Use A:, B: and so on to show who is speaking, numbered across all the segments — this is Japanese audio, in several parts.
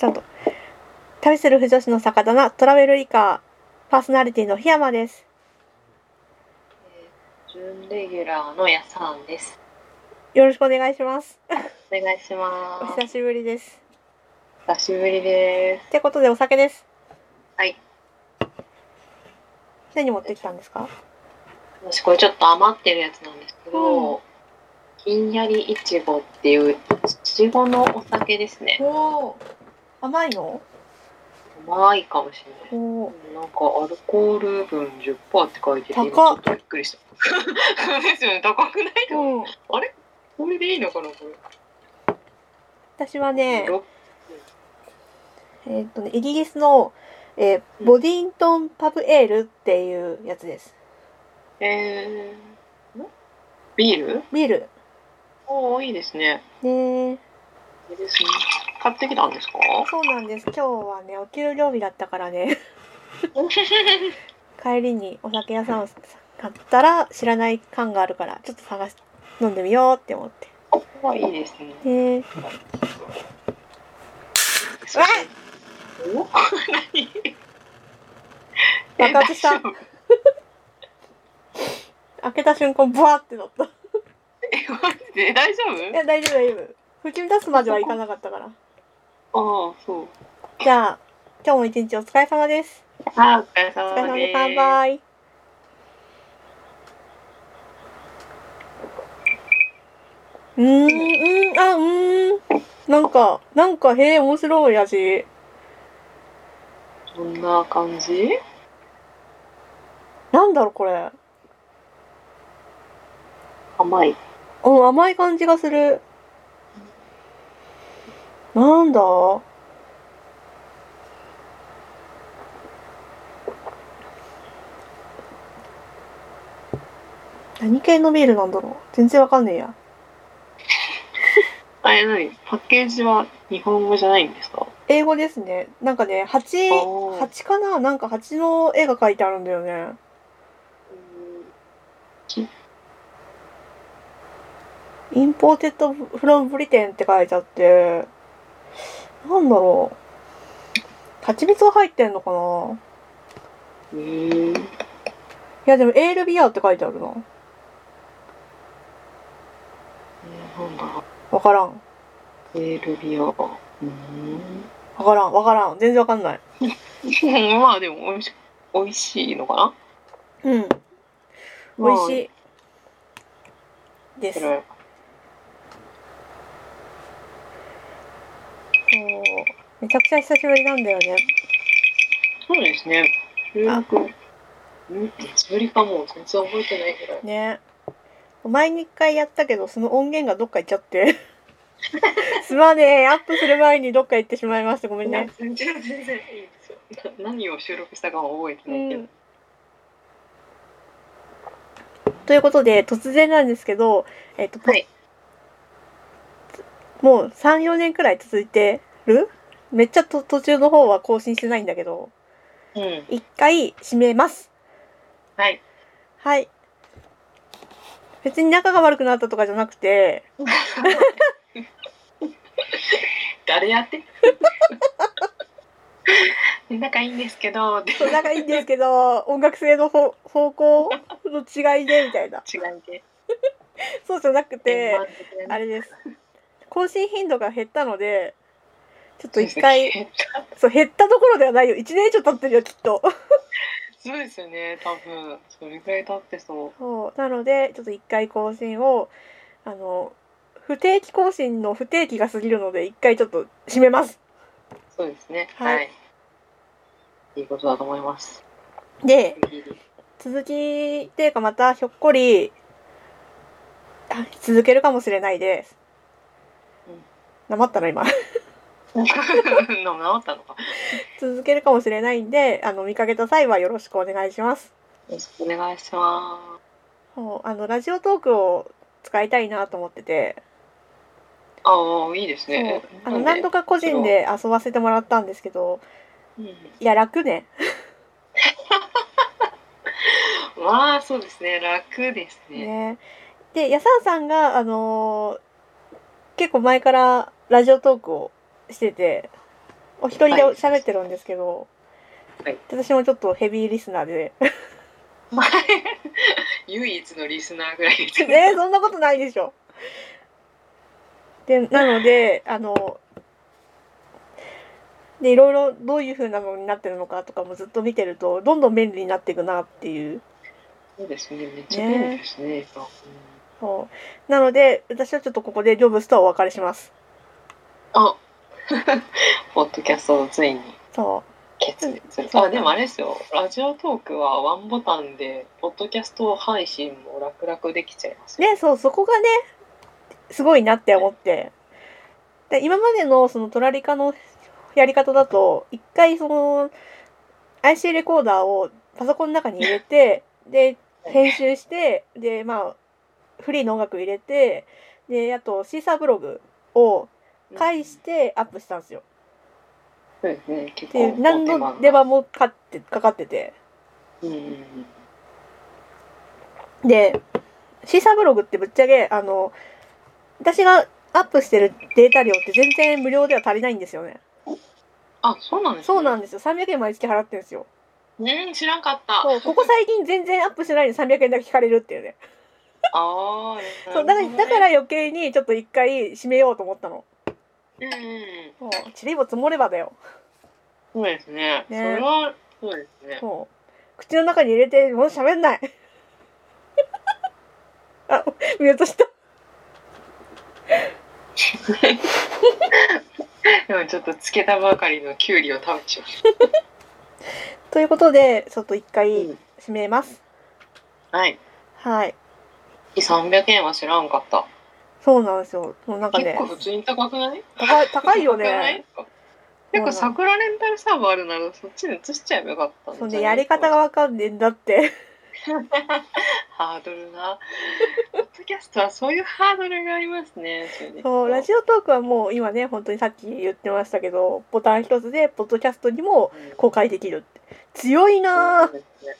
A: ちゃんと。旅する不女子の酒棚、トラベルリカー、パーソナリティの檜山です。
B: 準レギュラーのやさんです。
A: よろしくお願いします。
B: お願いし
A: お
B: ます。
A: 久しぶりです。
B: 久しぶりです。
A: ってことでお酒です。
B: はい。
A: 何持ってきたんですか？
B: 私これちょっと余ってるやつなんですけど、ひんやりいちごっていういちごのお酒ですね。
A: おお。甘いの？
B: 甘いかもしれない。なんかアルコール分10%って書いてて、今ちょっとびっくりした。ですよね、高くないの
A: うん。
B: あれ？これでいいのかなこれ？
A: 私はね、
B: ろ
A: えーっとね、イギリスの、えーボディントンパブエールっていうやつです。
B: えー、ん？ビール？
A: ビール。
B: おおいいですね。
A: ね
B: いいですね。買ってきたんですか？
A: そうなんです。今日はね、お給料日だったからね、帰りにお酒屋さんを買ったら知らない缶があるから、ちょっと探し、飲んでみようって思って。
B: あいいですね。
A: ね
B: そしてお何
A: 爆発した 開けた瞬間、ブワーってなった。い
B: えマジで大丈夫？
A: や、大丈夫大丈夫。吹き出すまではいかなかったから。
B: ああそう。
A: じゃあ、今日も一日お疲れ様です。
B: あお疲れ
A: お疲れ
B: 様で
A: です。乾杯。うーん、うん、あ、うーん。なんか、なんか、へえ、面白い味。
B: どんな感じ？
A: なんだろう、これ。
B: 甘い。
A: うん、甘い感じがする。なんだ？何系のビールなんだろう？全然わかんねえや。
B: あれ何？パッケージは日本語じゃないんですか？
A: 英語ですね。なんかね、蜂、蜂かな？なんか蜂の絵が描いてあるんだよね。 Imported from Britain って書いてあって、なんだろう。蜂蜜が入ってんのかな？
B: へえ。
A: いやでも ale beer って書いてあるな。
B: なんだろ
A: わからん。
B: う。エールビア。うーん。
A: わからん。わからん。全然わかんない。
B: まあでも美味し美味しいのかな？
A: うん。美味しい。です
B: れ
A: めちゃくちゃ久しぶりなんだよね。
B: そうですね。収録。うん、いつぶりかもう全然覚えてないけど。
A: ね。前に一回やったけど、その音源がどっか行っちゃって。すまねえ。アップする前にどっか行ってしまいました。ごめんね。
B: 全然全然いいですよ。な何を収録したかは覚えて
A: う
B: ないけど。
A: ん。ということで、突然なんですけど、えっと、
B: はい。
A: もう3、4年くらい続いてる？めっちゃと途中の方は更新してないんだけど、
B: うん。
A: 一回閉めます。
B: はい。
A: はい。別に仲が悪くなったとかじゃなくて、
B: 誰やって？仲いいんですけど、
A: 仲いいんですけど、音楽性の方方向の違いで、みたいな。
B: 違いで。
A: そうじゃなくて、あれです。更新頻度が減ったので、ちょっと一回、そう、減ったところではないよ。1年以上経ってるよ、きっと。
B: そうですよね。多分それぐらい経ってそう。
A: そう。なので、ちょっと一回更新を、あの、不定期更新の不定期が過ぎるので、一回ちょっと閉めます。
B: そうですね。
A: はい
B: はい。いいことだと思います。
A: で、続きっていうかまたひょっこりあ続けるかもしれないです。なまったの今。
B: 治ったのか。
A: 続けるかもしれないんで、あの見かけた際はよろしくお願いします。
B: よろしくお願いしま
A: そうあのラジオトークを使いたいなと思ってて、
B: す。ああ、いいです
A: そう
B: ね。
A: あの何度か個人で遊ばせてもらったんですけど、
B: うん。
A: いや楽ね。
B: まあ、そうですね。楽ですね。
A: ねで、やさんさんがあのー結構前からラジオトークをしてて、お一人で喋ってるんですけど、
B: はい。
A: 私もちょっとヘビーリスナーで。
B: 唯一のリスナーぐらいです
A: ね。そんなことないでしょ。でなのであのでいろいろどういう風なのになってるのかとかもずっと見てるとどんどん便利になっていくなっていう。
B: そうですね。めっちゃ便利ですね。今
A: そう。なので私はちょっとここでジョブスとはお別れします。
B: あ ポッドキャストをついに
A: そ
B: 決裂する。あ、でもあれですよ。ラジオトークはワンボタンで、ポッドキャスト配信も楽々できちゃいます
A: ねそうそこがねすごいなって思って。で今までのそのトラリカのやり方だと一回その IC レコーダーをパソコンの中に入れて で編集してでまあフリーの音楽入れてであとシーサーブログを返してアップしたんですよ。
B: で
A: 何の出番もかってかかってて。でシーサーブログってぶっちゃけあの私がアップしてるデータ量って全然無料では足りないんですよね。
B: あ、そうなんですね。
A: そうなんですよ。300円毎月払ってるんですよ。
B: うん、知らんかった。
A: そうここ最近全然アップしてないのに300円だけ引かれるっていうね。
B: ああ、
A: そうだからだから余計にちょっと一回締めようと思ったの。
B: うんうん。
A: そう塵も積もればだよ。
B: そうですね。
A: ね
B: それは、そうですね。
A: そう口の中に入れてもう喋んない。あミュートした。
B: 今ちょっとつけたばかりのキュウリを食べちゃ
A: ということでちょっと一
B: う。
A: 回
B: うん
A: 締めます。
B: はい。
A: はい。
B: 300円は知らんかった。
A: そうなんですよ。もうなんかね
B: 結構普通に高くない？
A: 高い高いよね。
B: 結構桜レンタルサーバーあるならそっちに移しちゃえばよかったん
A: そうねやり方がわかんねえんだって。
B: ハードルな。ポッドキャストはそういうハードルがありますね。それで
A: そうラジオトークはもう今ね本当にさっき言ってましたけどボタン一つでポッドキャストにも公開できるって強いな
B: そうですね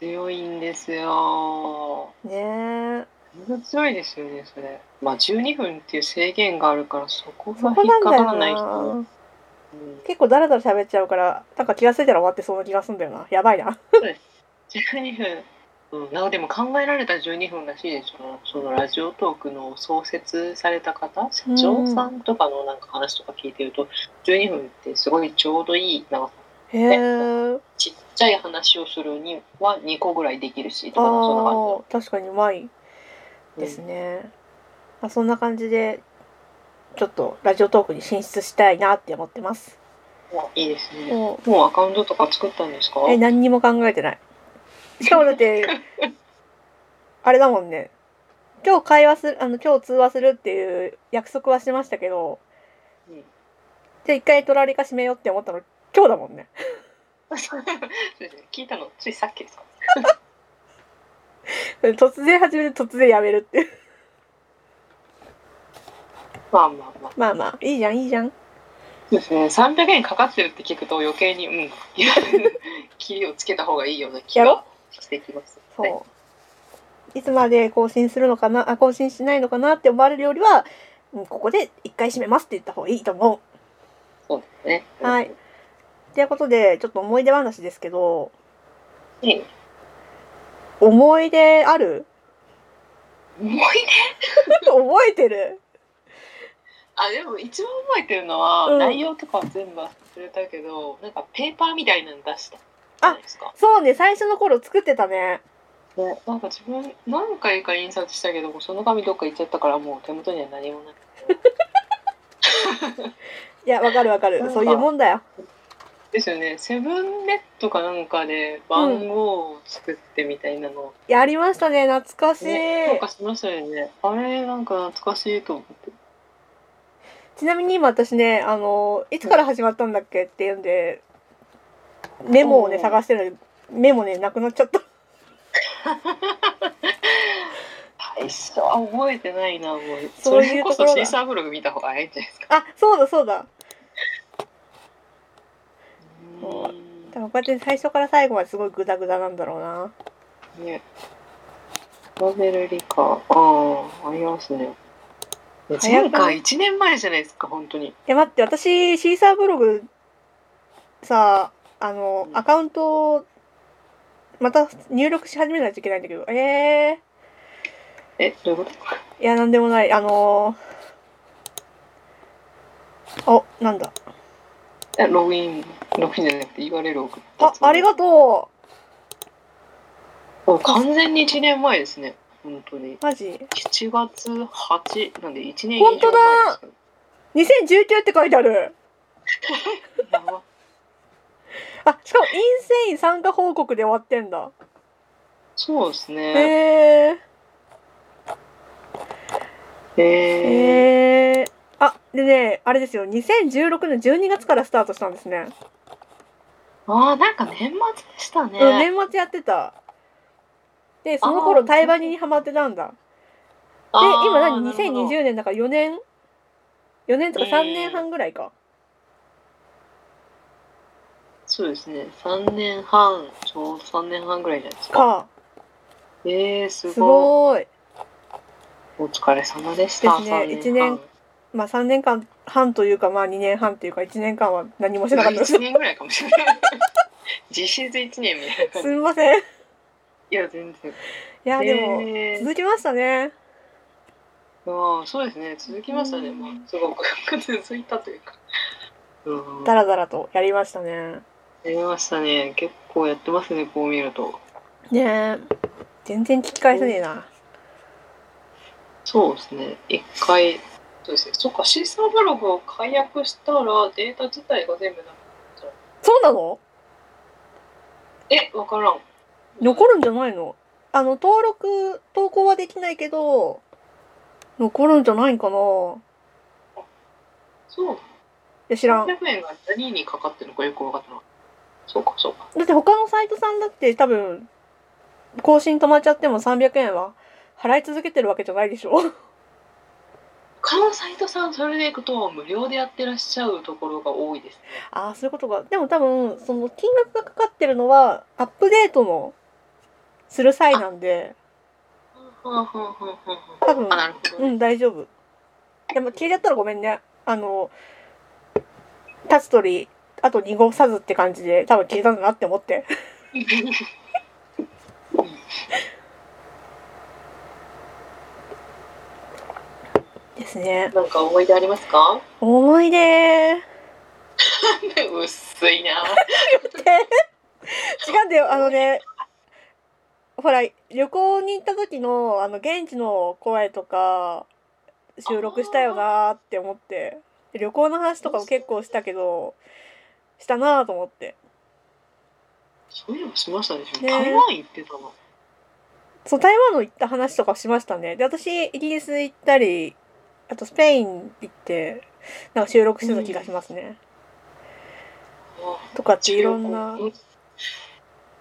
B: 強いんですよ。
A: ぁねえ
B: 本当強いですよね、それ。まあ12分っていう制限があるからそこ
A: そ
B: が引っかからない人。
A: 結構ダラダラ喋っちゃうからなんか気がついたら終わってそうな気がすんだよなやばいな
B: 12分。うん、なんかでも考えられた12分らしいですよ。そのラジオトークの創設された方、社長さんとかのなんか話とか聞いてると、12分ってすごいちょうどいい長さ。
A: へえ
B: ちっちゃい話をするには2個ぐらいできるし、と
A: あ
B: かそんな感
A: ー確かにうまい
B: じ。
A: ですね、まあ、そんな感じでちょっとラジオトークに進出したいなって思ってます。
B: いいですね。
A: も
B: もうアカウントとか作ったんですか？
A: うえ何にも考えてない。しかもだって あれだもんね。今日会話するあの今日通話するっていう約束はしましたけど、
B: うん。
A: じゃあ一回トラリカ締めようって思ったの今日だもんね。
B: 聞いたのついさっきですか？
A: 突然始めて突然やめるって
B: まあまあまあ。
A: まあまあいいじゃんいいじゃん
B: そうですね。300円かかってるって聞くと余計に、うん、切りをつけた方がいいような気がしてきます。
A: そう、
B: はい
A: い、つまで更新するのかな？あ更新しないのかなって思われるよりは、うんここで一回締めますって言った方がいいと思
B: そうですね。
A: はい。うということでちょっと思い出話ですけど
B: はい。
A: 思い出ある？
B: 思い出？
A: 覚えてる？
B: あ、でも一番覚えてるのは、
A: うん。
B: 内容とかは全部忘れたけど、なんかペーパーみたいなの出した。じゃないですか。
A: そうね最初の頃作ってたね。
B: ね、なんか自分何回か印刷したけどその紙どっか行っちゃったからもう手元には何もない。
A: いやわかるわかる。そういうもんだよ
B: ですよね。セブンネットかなんかで番号を作ってみたいなの、
A: やりましたね。懐かしい、
B: ね、なんかしましたよね。あれなんか懐かしいと思って。
A: ちなみに今私ねあのいつから始まったんだっけ？っていうんでメモをね
B: うん。
A: 探してるメモねなくなっちゃった。
B: 最初は覚えてないなもう。
A: そ
B: そう
A: いうとこ
B: そシーサーブログ見た方がいいんじゃないですか。
A: あそうだそうだそう
B: うん
A: 多分こうやって最初から最後まですごいグダグダなんだろうな。
B: ね。ノベルリカああありますね。前回1年前じゃないですか本当に。
A: え待って私シーサーブログさあの
B: うん。
A: アカウントをまた入力し始めないといけないんだけど。え
B: え、どういうこと？
A: ー、いやなんでもない。あのー、おなんだ？
B: えログイン、ログインじゃなくて URL を送った
A: あありがと
B: う。完全に1年前ですね。本当に。
A: うマジ
B: ？7月8なんで1年以上前
A: 本当だ。
B: です
A: 2019って書いてある。あしかもインセイン参加報告で終わってんだ。
B: そうですね。
A: へえ
B: えー、
A: えー、あでねあれですよ。2016年12月からスタートしたんですね、
B: ああ、なんか年末でしたね。
A: うん年末やってた。でその頃
B: あー
A: 対バニにハマってたんだ。で今何？
B: なるほど。
A: 2020年だから4年？4年とか3年半ぐらいか、
B: そうですね。3年半、ちょうど3年半ぐらいじゃないですか。
A: か。
B: えー、す
A: す
B: ごい。
A: ごい。
B: お疲れ様でした。
A: ですね。
B: 3
A: 一年まあ3年間半というかまあ2年半というか1年間は何もしなかったです
B: 1年ぐらいかもしれない。実質1年みたいな感
A: す
B: じ。
A: みませんい
B: いや、全然。
A: やでも、
B: えー
A: 続きましたね
B: ああ、そうですね。続きましたね。まあ、すごく続いたというか。うん。
A: だらだらとやりましたね
B: やりましたね。結構やってますね、こう見ると。
A: ねえ全然聞き返せねえな
B: そうですね。一回、そうですね。そっか、シーサーブログを解約したらデータ自体が全部なくなっちゃう。
A: そうなの？
B: え、わからん。
A: 残るんじゃないの？あの登録投稿はできないけど残るんじゃないんかない
B: そう。
A: や知らん
B: 300円が何にかかってるのかよく分かってない。そうか、そうか。
A: だって他のサイトさんだって多分更新止まっちゃっても300円は払い続けてるわけじゃないでしょ
B: 他のサイトさん、それでいくと無料でやってらっしゃるところが多いですね。
A: ああそういうことか。でも多分その金額がかかってるのはアップデートのする際なんで。多分。うん大丈夫。でも消えちゃったらごめんね。あの立つ鳥あと濁さずって感じで多分消えたんだなって思って ですね。
B: なんか思い出ありますか？
A: 思い出。
B: 薄いな。
A: 違うんだよ。あのねほら旅行に行った時のあの現地の声とか収録したよなーって思って。で旅行の話とかも結構したけどしたなーと思って。
B: そういうのしましたでしょ。
A: ね
B: 台湾行ってたの。
A: そう台湾の行った話とかしましたね。で私イギリス行ったりあとスペイン行ってなんか収録してた気がしますね、とかっていろんな。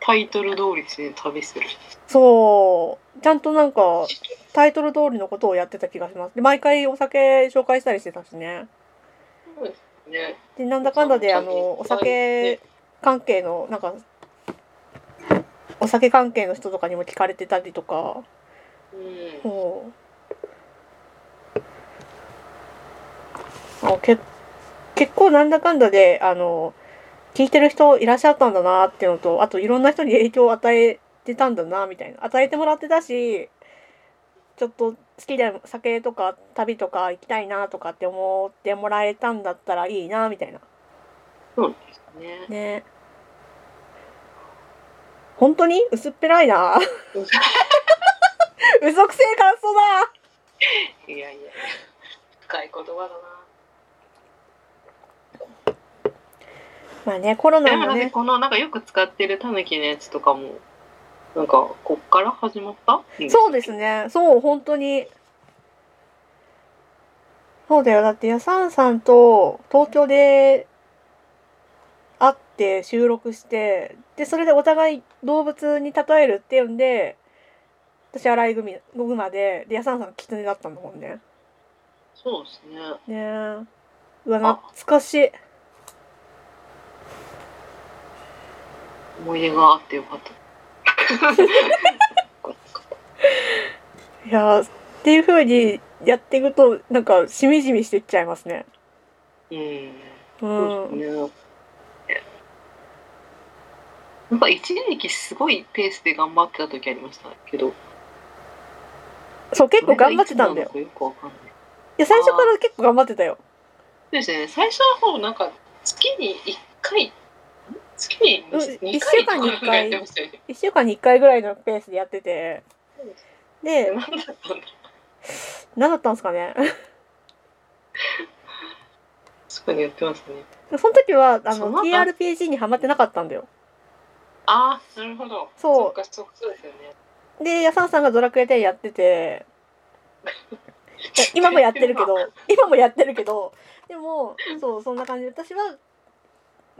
B: タイトル通りですね、旅する。
A: そう。ちゃんとなんかタイトル通りのことをやってた気がします。で毎回お酒紹介したりしてたしね。
B: そうですね。
A: でなんだかんだであのお
B: ね
A: 酒関係のなんかお酒関係の人とかにも聞かれてたりとか。
B: うん。
A: そうけ結構なんだかんだであの聞いてる人いらっしゃったんだなっていうのとあといろんな人に影響を与えてたんだなみたいな。与えてもらってたしちょっと好きで酒とか旅とか行きたいなとかって思ってもらえたんだったらいいなみたいな。
B: そうですね。
A: ね。本当に薄っぺらいな。嘘くせえ感想だ。
B: いやいや、深い言葉だな。
A: まあねコロナもね。
B: このなんかよく使ってるタヌキのやつとかも、なんかこっから始まった？
A: そうです。ね。そう本当に。そうだよ。だってやさんさんと東京で会って収録してでそれでお互い動物に例えるっていうんで私アライグミグマででやさんさんキツネだったんだもんね。
B: そうですね。
A: ね。えうわ懐かしい
B: 思い出があってよかった。
A: いやーっていう風にやっていくとなんかしみじみしていっちゃいますね。
B: うん。
A: う
B: そうんですね。なんか一時期すごいペースで頑張ってた時ありましたけど。
A: そう結構頑張ってたんだよ。
B: よくわかんない。
A: いや最初から結構頑張ってたよ。
B: そうですね。最初の方なんか月に1回月に
A: うん
B: 2
A: 一
B: 回
A: 週間に一回
B: やってましたよね
A: 1週間に1回ぐらいのペースでやってて。で
B: 何だったんだ
A: 何だったんですかね
B: そこにやってますね
A: その時はあの TRPG にハマってなかったんだよ。
B: ああなるほど。
A: そう。
B: そうかそうですよね。
A: でヤサンさんがドラクエ10やってて。今もやってるけど今もやってるけどでもそうそんな感じで。私は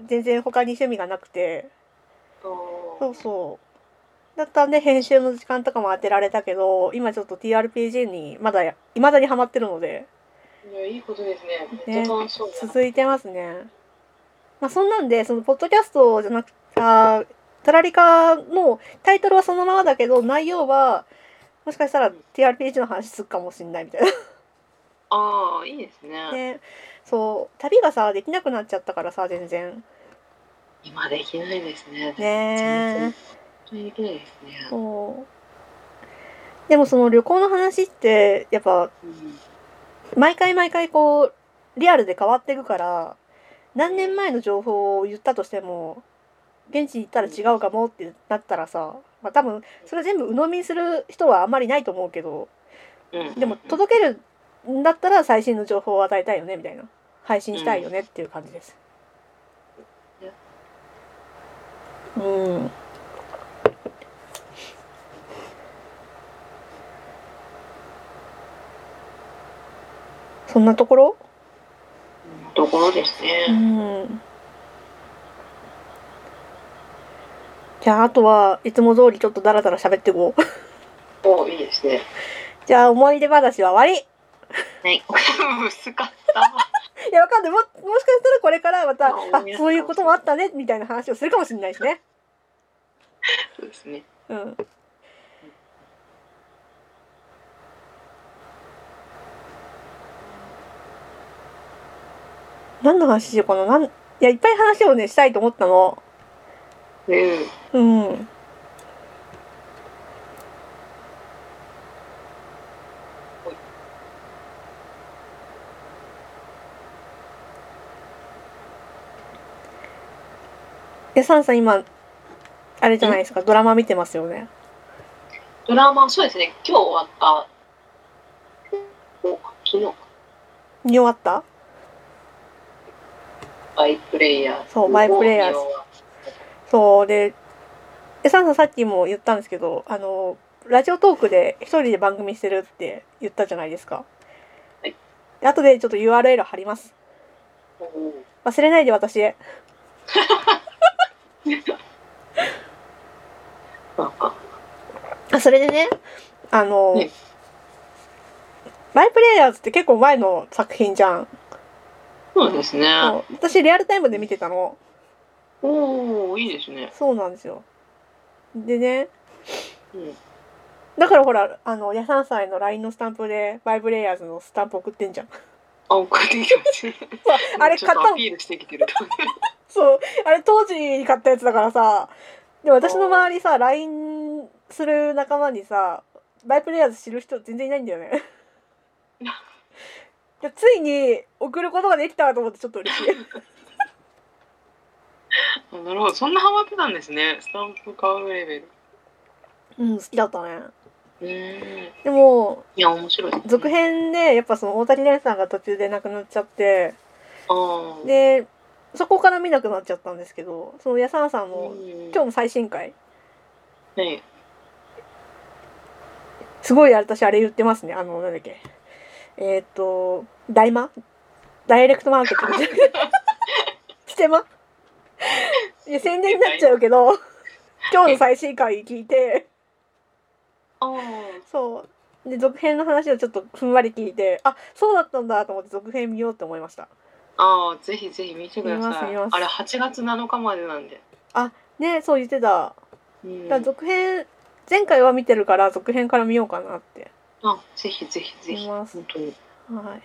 A: 全然他に趣味がなくて。そうそう。だったんで編集の時間とかも当てられたけど今ちょっと TRPG にまだいまだにハマってるので。
B: いやいいことですね。めっちゃ楽しそうだな。
A: 続いてますね。まあそんなんでそのポッドキャストじゃなくてあタラリカのタイトルはそのままだけど内容はもしかしたら TRPG の話するかもしんないみたいな
B: ああいいですね。
A: でそう旅がさできなくなっちゃったからさ全然。
B: 今できないですね。
A: ね
B: 全然できないですね。
A: えそう。でもその旅行の話ってやっぱ
B: うん
A: 毎回毎回こうリアルで変わっていくから何年前の情報を言ったとしても現地に行ったら違うかもってなったらさ、まあ、多分それ全部鵜呑みにする人はあんまりいないと思うけど
B: うん
A: でも届けるんだったら最新の情報を与えたいよねみたいな。配信したいよねっていう感じです。うん。そんなところ？
B: ところです
A: う
B: ね
A: ん。じゃああとはいつも通りちょっとダラダラ喋っていこう。
B: おいいですね。
A: じゃあ思い出話は終わり
B: はい薄かった。
A: いやわかんない。ももしかしたらこれからまた
B: あ
A: そういうこともあったねみたいな話をするかもしれないしね。
B: そうですね。
A: うん。何の話しようかな。なんいやいっぱい話をねしたいと思ったの。
B: うん。
A: うんえサンさん今あれじゃないですか？ドラマ見てますよね？
B: ドラマそうですね。今日終わった。お昨日。か
A: 見終わった？
B: バイプレイヤー。ズ
A: そうバイプレイヤー。そうでえサンさんさっきも言ったんですけどあのラジオトークで一人で番組してるって言ったじゃないですか。
B: はい。
A: で後でちょっと URL 貼ります。忘れないで私へ
B: あ
A: それでねあの、
B: ね。
A: バイプレイヤーズって結構前の作品じゃん、
B: そうですね。
A: 私リアルタイムで見てたの。
B: おおいいですね。
A: そうなんですよ。でね
B: うん。
A: だからほらあのヤサンさんへの LINE のスタンプでバイプレイヤーズのスタンプ送ってんじゃん。
B: あ送ってきました
A: そうあれ買ったの
B: アピールしてきてると
A: そう。あれ当時に買ったやつだからさ。で私の周りさ LINE する仲間にさバイプレイヤーズ知る人全然いないんだよね。でついに送ることができたと思ってちょっと嬉しい。
B: あなるほど。そんなハマってたんですね。スタンプ買うレベル。
A: うん好きだったね。
B: うーん。
A: でも
B: いや面白い。ね
A: 続編でやっぱその大谷蓮さんが途中で亡くなっちゃって。でそこから見なくなっちゃったんですけどそのヤサンさんの
B: うん。
A: 今日の最新回。
B: はい。
A: すごい私あれ言ってますね。あのなんだっけ。えっ、と大マダイレクトマーケットじゃな。くてステマいや宣伝になっちゃうけど今日の最新回聞いて。
B: あ
A: そう。で続編の話をちょっとふんわり聞いてあそうだったんだと思って続編見ようと思いました
B: あーぜひぜひ見てください。あれ8月7日までなんで、
A: ねそう言ってた。
B: うん。
A: だ続編前回は見てるから続編から見ようかなって。
B: あぜひぜひぜひ。
A: 見ます。
B: 本当に。
A: は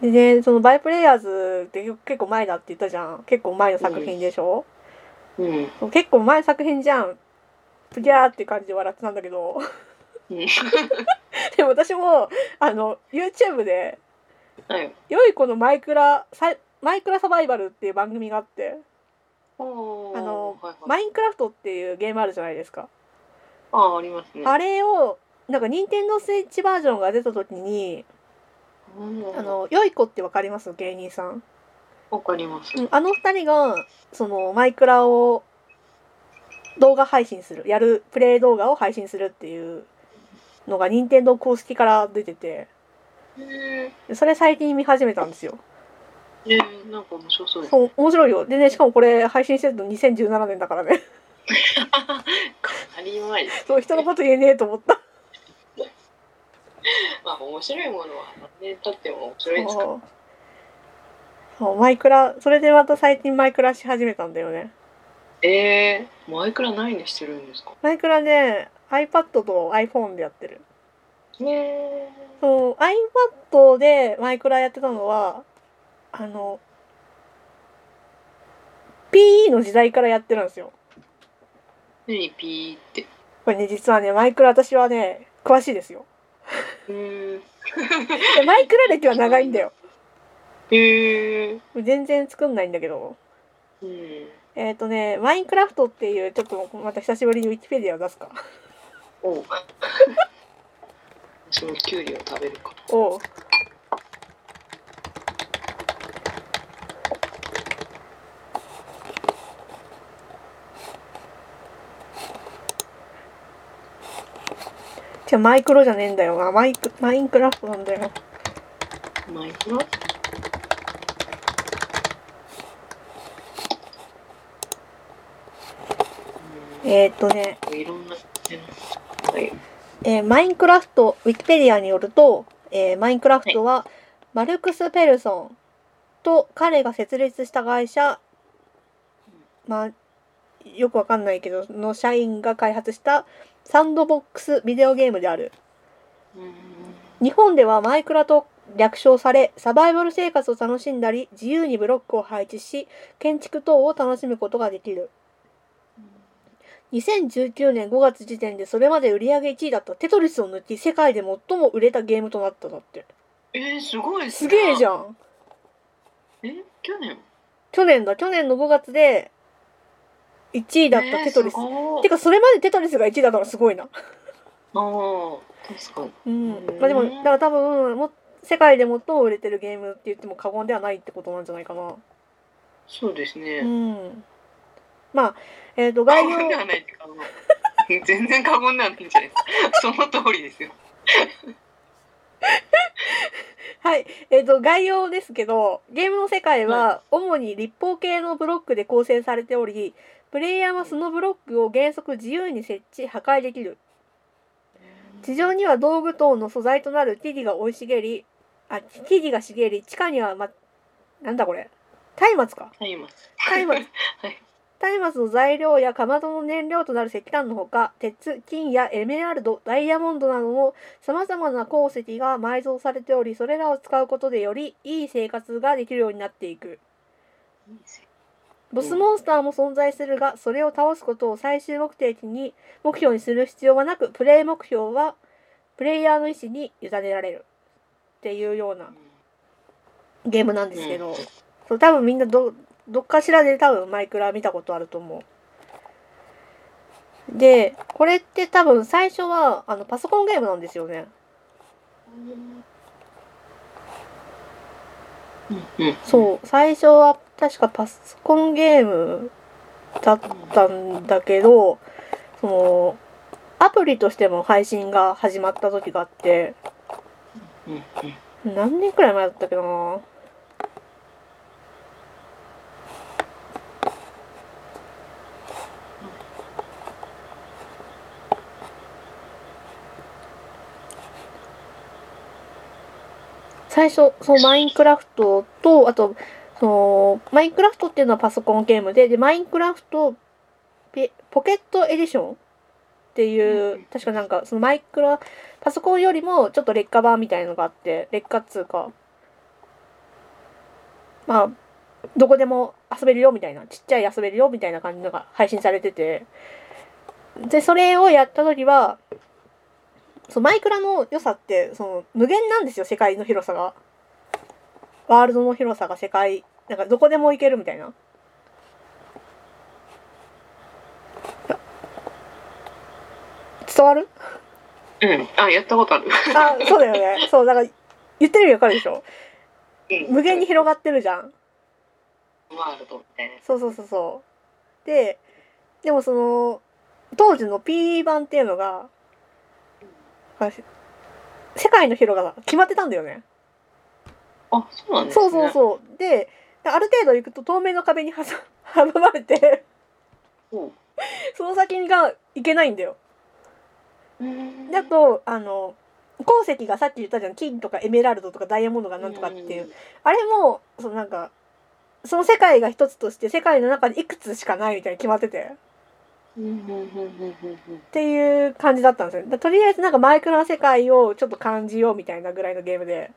A: い。でねそのバイプレイヤーズって結構前だって言ったじゃん。結構前の作品でしょ、
B: うん。
A: 結構前作品じゃん。プギャーって感じで笑ってたんだけど。
B: うん。
A: でも私もあの YouTube で
B: はい。
A: 「良い子のマイクラサイマイクラサバイバル」っていう番組があってあの
B: はいはい、
A: マインクラフトっていうゲームあるじゃないですか。
B: ああ、ありますね。
A: あれをなんか任天堂スイッチバージョンが出た時に
B: うん
A: あの良い子ってわかります？芸人さん。
B: わかります。
A: うんあの二人がそのマイクラを動画配信するやるプレイ動画を配信するっていうのが任天堂公式から出ててそれ最近見始めたんですよ。
B: えー、なんか面白そうです。
A: そう面白いよ。でねしかもこれ配信してるの2017年だからね。
B: かなり前です。
A: そう人のこと言えねえと思った。
B: まあ、面白いものは何年経っても面白いですから。
A: そうそうマイクラそれでまた最近マイクラし始めたんだよね。
B: えー、マイクラ何にしてるんですか？
A: マイクラね iPad と iPhone でやってる。
B: ね
A: そう iPad でマイクラやってたのはあの PE の時代からやってるんですよ。
B: 何ピーって？
A: これね実はねマイクラ私はね詳しいですよ。
B: うーん。
A: で マイクラ歴は長いんだよ。
B: へえ
A: 全然作んないんだけど。
B: うん。
A: えっ、とねマインクラフトっていうちょっとまた久しぶりにウィキペディアを出すか。
B: おう。そのキュウリを食べるか。
A: おうじゃマイクロじゃねえんだよなマイクマインクラフトなんだよ
B: マイクラ
A: えーっとね、
B: いろんな。はい。
A: えーマインクラフトウィキペディアによると、えーマインクラフトはマルクス・ペルソンと彼が設立した会社まあよくわかんないけどの社員が開発したサンドボックスビデオゲームである。
B: うん。
A: 日本ではマイクラと略称されサバイバル生活を楽しんだり自由にブロックを配置し建築等を楽しむことができる2019年5月時点でそれまで売り上げ1位だったテトリスを抜き世界で最も売れたゲームとなっただって。
B: えー、すごいです
A: す
B: ね。
A: げえじゃん。
B: え、去年？
A: 去年だ。去年の5月で1位だったテトリス、
B: えー、
A: てかそれまでテトリスが1位だったのすごいな。
B: ああ、確かに。
A: うん。
B: うん
A: まあでもだから多分も世界で最も売れてるゲームって言っても過言ではないってことなんじゃないかな。
B: そうですね。
A: うんまあえっ、と
B: 過
A: 概要
B: 全然過言ではないんじゃないですか。その通りですよ。
A: はい、えっ、と、概要ですけど、ゲームの世界は主に立方形のブロックで構成されており、プレイヤーはそのブロックを原則自由に設置、破壊できる。地上には道具等の素材となる木々が生い茂り、あ、木々が茂り、地下にはま、なんだこれ。松明か。
B: はい、今。
A: 松明。
B: はい。
A: 松明の材料やかまどの燃料となる石炭のほか鉄金やエメラルドダイヤモンドなどのさまざまな鉱石が埋蔵されておりそれらを使うことでよりいい生活ができるようになっていく。ボスモンスターも存在するがそれを倒すことを最終目的に目標にする必要はなくプレイ目標はプレイヤーの意思に委ねられる。っていうようなゲームなんですけど、そう多分みんなどどっかしらで多分マイクラ見たことあると思う。で、これって多分最初はあのパソコンゲームなんですよね。そう、最初は確かパソコンゲームだったんだけど、その、アプリとしても配信が始まった時があって。何年くらい前だったっけな最初そのマインクラフトとあとそのマインクラフトっていうのはパソコンゲームででマインクラフトペポケットエディションっていう、
B: うん。
A: 確かなんかそのマイクラパソコンよりもちょっと劣化版みたいのがあって劣化っつうかまあどこでも遊べるよみたいなちっちゃい遊べるよみたいな感じのが配信されてて。でそれをやった時はそうマイクラの良さってその無限なんですよ世界の広さが。ワールドの広さが世界なんかどこでも行けるみたいな。伝わる？
B: うん。あ、やったことある。
A: あそうだよね。そうだから言ってる意味わかるでしょ？
B: うん。
A: 無限に広がってるじゃん。
B: ワールドみたいなやつ。
A: そうそうそうそう。ででもその当時の P 版っていうのが世界の広が決まってたんだよね。
B: あ、そうなんね。
A: そうそうそう。である程度行くと透明の壁に挟 阻まれて
B: そ
A: の先が行けないんだよ。
B: うん。
A: だとあの鉱石がさっき言ったじゃん。金とかエメラルドとかダイヤモンドがなんとかっていう。あれもそのなんかその世界が一つとして世界の中でいくつしかないみたいに決まっててっていう感じだったんですよだとりあえずなんかマイクロな世界をちょっと感じようみたいなぐらいのゲームで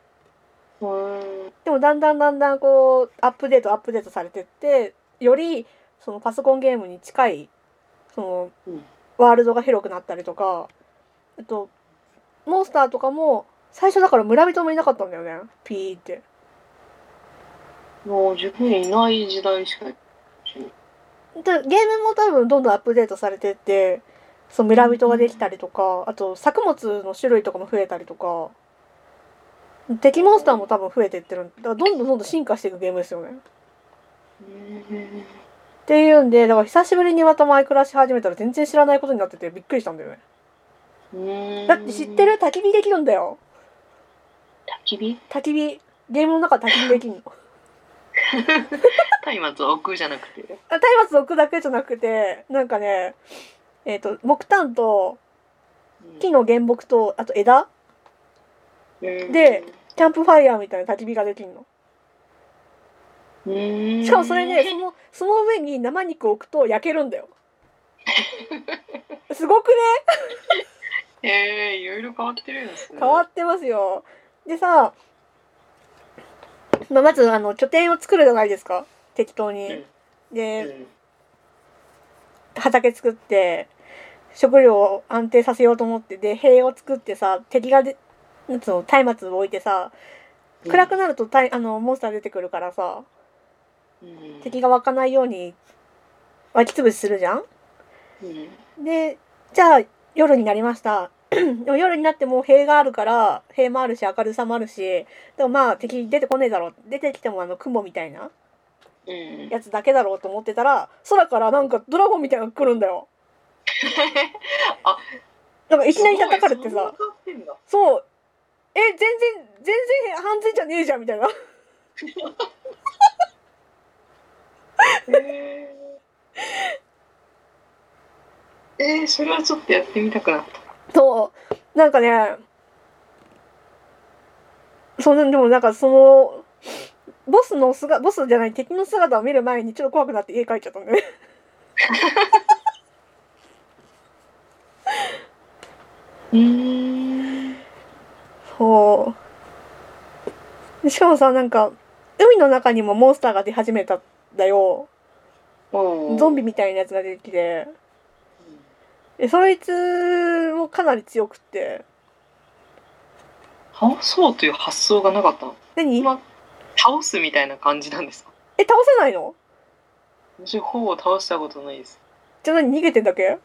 B: うん。
A: でもだんだんだんだんこうアップデートアップデートされてってよりそのパソコンゲームに近いその
B: うん
A: ワールドが広くなったりとかあとモンスターとかも最初だから村人もいなかったんだよねピーって
B: もう自分いない時代しか。
A: でゲームも多分どんどんアップデートされてってその村人ができたりとかあと作物の種類とかも増えたりとか敵モンスターも多分増えてってる。だからどんどんどんどん進化していくゲームですよね。っていうんでだから久しぶりにまたマイクラし始めたら全然知らないことになっててびっくりしたんだよね。
B: うん。
A: だって知ってる？焚き火できるんだよ。
B: 焚き火？
A: 焚き火。ゲームの中焚き火できるの
B: 松明を置くじゃなくて？
A: あ松明置くだけじゃなくてなんかねえっ、と木炭と木の原木とあと枝？
B: うん
A: で、キャンプファイヤーみたいな焚き火ができるの。
B: うん。
A: しかもそれねそのその上に生肉を置くと焼けるんだよ。すごくね？
B: ええいろいろ変わってるんですね。
A: 変わってますよ。でさ、まあ、まずあの拠点を作るじゃないですか。適当に、
B: うん。
A: で、
B: うん。
A: 畑作って食料を安定させようと思ってで塀を作ってさ敵がでなんつうの松明を置いてさ暗くなるとたいあのモンスター出てくるからさ
B: うん。
A: 敵が湧かないように湧き潰しするじゃん。でじゃあ夜になりましたで も夜になっても塀があるから塀もあるし明るさもあるしでもまあ敵出てこねえだろう。出てきてもあの雲みたいな
B: うん。
A: やつだけだろうと思ってたら空からなんかドラゴンみたいなのが来るんだよ。
B: あ
A: なんかいきなり叩かれてさ。
B: そ
A: う。え全然全然犯罪じゃねえじゃんみたいな。
B: へええー、それはちょっとやってみたくなった。
A: そう。なんかねそのでもなんかそのボスの姿ボスじゃない敵の姿を見る前にちょっと怖くなって家帰っちゃったんだよね。
B: うん。
A: そう。でしかもさなんか海の中にもモンスターが出始めたんだよ。ゾンビみたいなやつが出てきてでそいつもかなり強くって
B: 倒そうという発想がなかったの？
A: 何？
B: 今倒すみたいな感じなんですか？
A: え倒せないの？
B: 私ほぼ倒したことないです。
A: じゃあ何？逃げてんだっけ？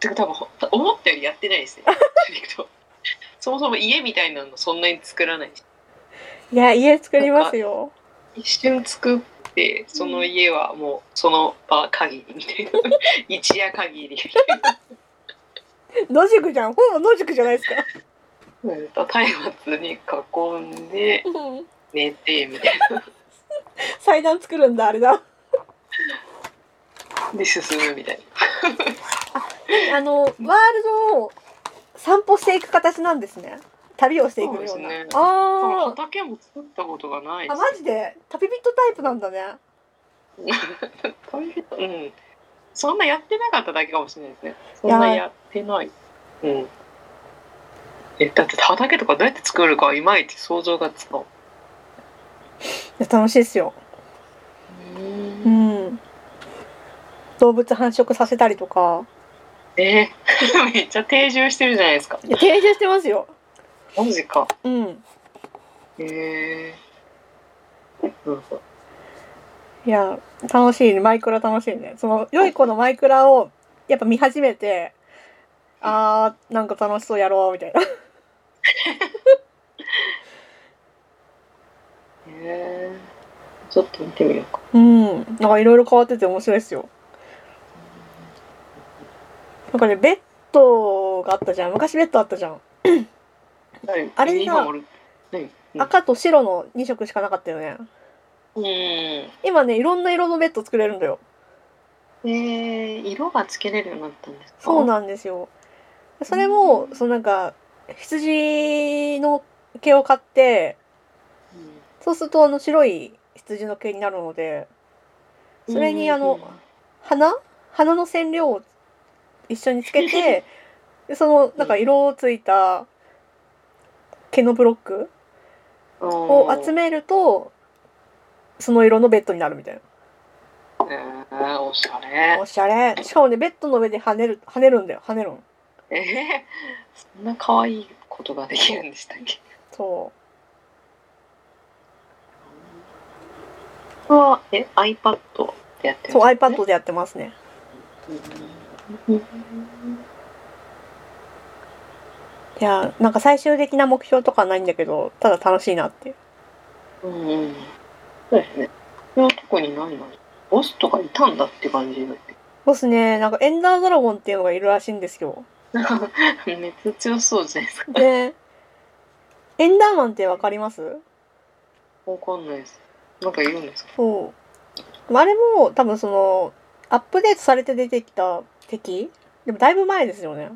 B: てか多分ほ思ったよりやってないですね。そもそも家みたいなのそんなに作らないし。
A: いや家作りますよ
B: 一瞬作ってその家はもうその場限りみたいな。一夜限りみたいな。
A: 野宿じゃん。ほぼ野宿じゃないですか。
B: うん。と松明に囲んで寝てみたいな。
A: 祭壇作るんだあれだ。
B: で進むみたいな。
A: あのワールドを散歩していく形なんですね旅をしていくような。
B: そうですね、
A: あ。
B: 畑も作ったことがない、
A: あ、マジで？旅人タイプなんだね。
B: 旅人、うん。そんなやってなかっただけかもしれないですね。そんなやってない。うん。え、だって畑とかどうやって作るかいまいち想像がつか。
A: いや、楽しいですよ。うん。うん動物繁殖させたりとか。
B: え？ー、めっちゃ定住してるじゃないですか。
A: いや定住してますよ。
B: マジか。
A: うん
B: へえー。なるほど。
A: いや楽しいねマイクラ楽しいねその良い子のマイクラをやっぱ見始めてあーなんか楽しそうやろうみたいな
B: へえー。ちょっと見てみようか。
A: うんなんかいろいろ変わってて面白いですよなんかねベッドがあったじゃん昔ベッドあったじゃん
B: はい
A: あれが
B: 今俺、何うん。
A: 赤と白の2色しかなかったよね。
B: うん。え
A: 今ねいろんな色のベッド作れるんだよ。
B: ー、色がつけれるようになったんですか？
A: そうなんですよ。それもそのなんか羊の毛を買ってそうするとあの白い羊の毛になるので
B: うん
A: それにあの花花の染料を一緒につけてで そのなんか色ついた毛のブロックを集
B: め
A: めるとその色のベッドになるみたいな。
B: えー、おしゃれ。
A: おしゃれ。しかもねベッドの上で跳ねる跳ねるんだよ。跳ねるん
B: えー、そんな可愛いことができるんでしたっけ？
A: そ
B: これはえ iPad でやってる
A: うそう iPad でやってますね。
B: うん
A: いやなんか最終的な目標とかはないんだけどただ楽しいなって。いう
B: うんうん。そうですね。これは特にないな。ボスとかいたんだって感じになって。
A: ボスねなんかエンダードラゴンっていうのがいるらしいんですよ。
B: めっちゃ強そうじゃないですか。
A: でエンダーマンってわかります？
B: わかんないです。なんかいるんですか？
A: そう。あれも多分そのアップデートされて出てきた敵？でもだいぶ前ですよね。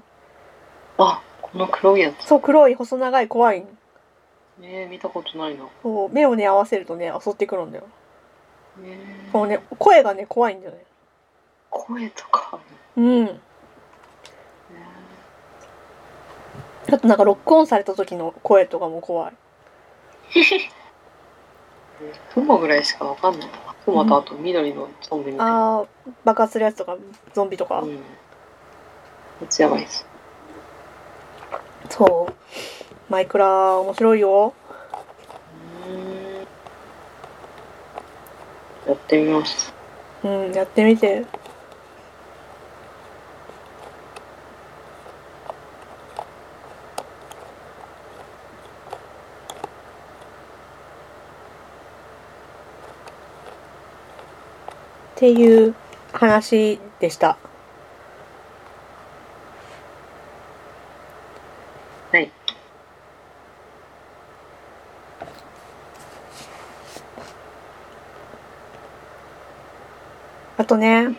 B: あこの黒いやつ。
A: そう黒い細長い怖い。
B: ね見たことないな。
A: そう目をね合わせるとね襲ってくるんだよ。
B: ね
A: このね声がね怖いんだよね。
B: 声とか。
A: うん。
B: ね
A: あとなんかロックオンされた時の声とかも怖い。
B: 雲ぐらいしかわかんない。な雲とあと緑のゾンビみたいな。
A: あー爆発するやつとかゾンビとか、
B: うん。めっちゃやばいです
A: そう。マイクラ面白いよ。
B: うんやってみます。
A: うんやってみて。っていう話でしたあとね、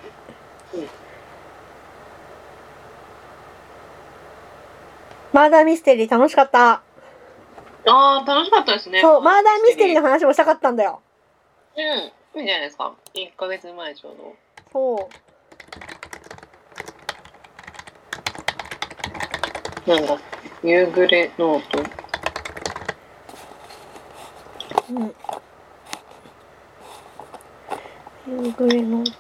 A: マーダーミステリー楽しかった。
B: あー楽しかったですね。
A: そう、マーダーミステリーの話もしたかったんだよ。
B: うん。いいんじゃないですか。1ヶ月前ちょうど。
A: そう。
B: なんだ。夕暮れノート
A: うん。夕暮れの音。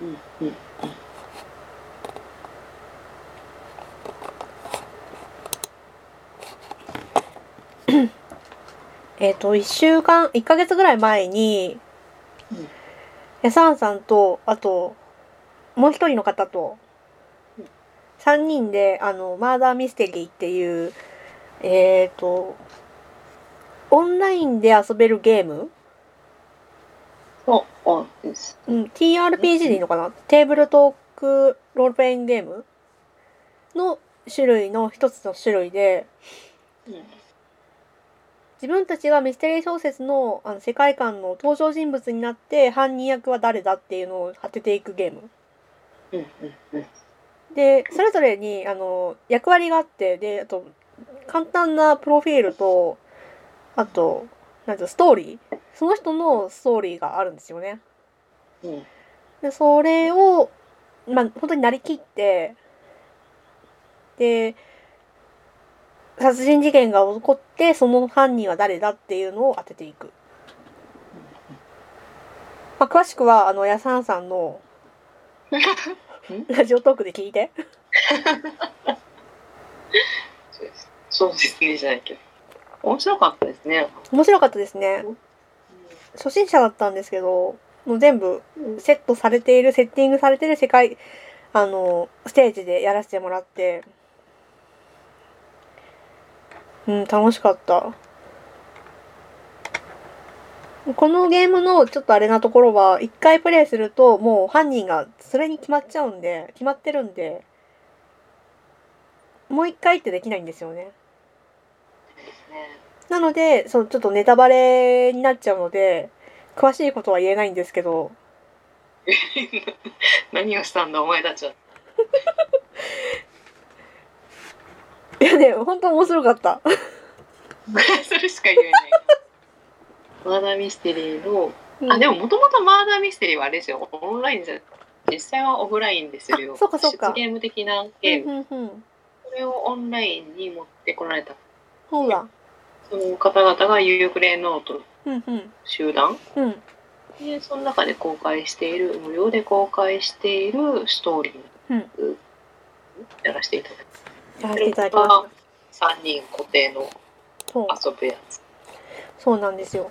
B: うんうん
A: えっ、と、一週間、一ヶ月ぐらい前に、
B: うん
A: やさんさんと、あと、もう一人の方と3人であのマーダーミステリーっていうえっ、ー、とオンラインで遊べるゲーム？
B: そうです、
A: うん、TRPG でいいのかな、テーブルトークロールプレイングゲーム？の種類の一つの種類で、自分たちがミステリー小説のあの世界観の登場人物になって犯人役は誰だっていうのを当てていくゲーム。で、それぞれにあの役割があって、で、あと簡単なプロフィールと、あと、なんてストーリーその人のストーリーがあるんですよね。
B: うん
A: で、それを、まあ、本当になりきって、で、殺人事件が起こって、その犯人は誰だっていうのを当てていく。まあ、詳しくはあのやさんさんの ラジオトークで聞いて。
B: そうですね。じゃないけど面白かったですね、
A: 面白かったですね。
B: うん
A: 初心者だったんですけどもう全部
B: うん
A: セットされているセッティングされている世界あのステージでやらせてもらって。うん楽しかったこのゲームのちょっとあれなところは一回プレイするともう犯人がそれに決まっちゃうんで決まってるんでもう一回ってできないんですよねなのでそうちょっとネタバレになっちゃうので詳しいことは言えないんですけど
B: 何をしたんだお前たちは。
A: いやね本当面白かった
B: それしか言えない。マーダーミステリーの、あでももともとマーダーミステリーはあれですよ。オンラインじゃ実際はオフラインでするよ。
A: あそうかそうか。
B: 出ゲーム的なゲーム、
A: うんうんうん。
B: それをオンラインに持ってこられた。
A: そうだ。
B: その方々がユークレノート。
A: うんうん。
B: 集団。
A: うん。
B: でその中で公開している無料で公開しているストーリー。
A: うん。
B: やらせていただき
A: やらせていただきました
B: た3人固定の遊ぶやつ。
A: そうなんですよ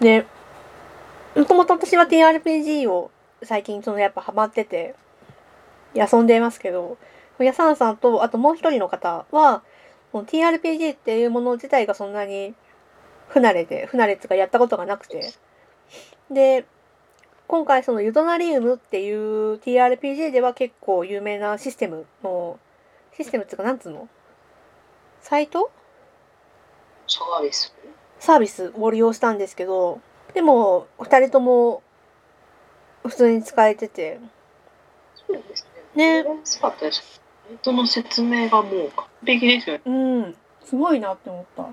A: でもともと私は TRPG を最近そのやっぱハマってて遊んでますけどやさんさんとあともう一人の方は TRPG っていうもの自体がそんなに不慣れで不慣れっていうかやったことがなくて。で今回そのユドナリウムっていう TRPG では結構有名なシステムのシステムっていうかなんつうの？サイト？
B: サービス
A: サービスを利用したんですけどでも2人とも普通に使えてて。
B: そうですね。
A: ね
B: 安かったですサイトの説明がもう完璧ですよね。
A: うん。すごいなって思った。
B: だ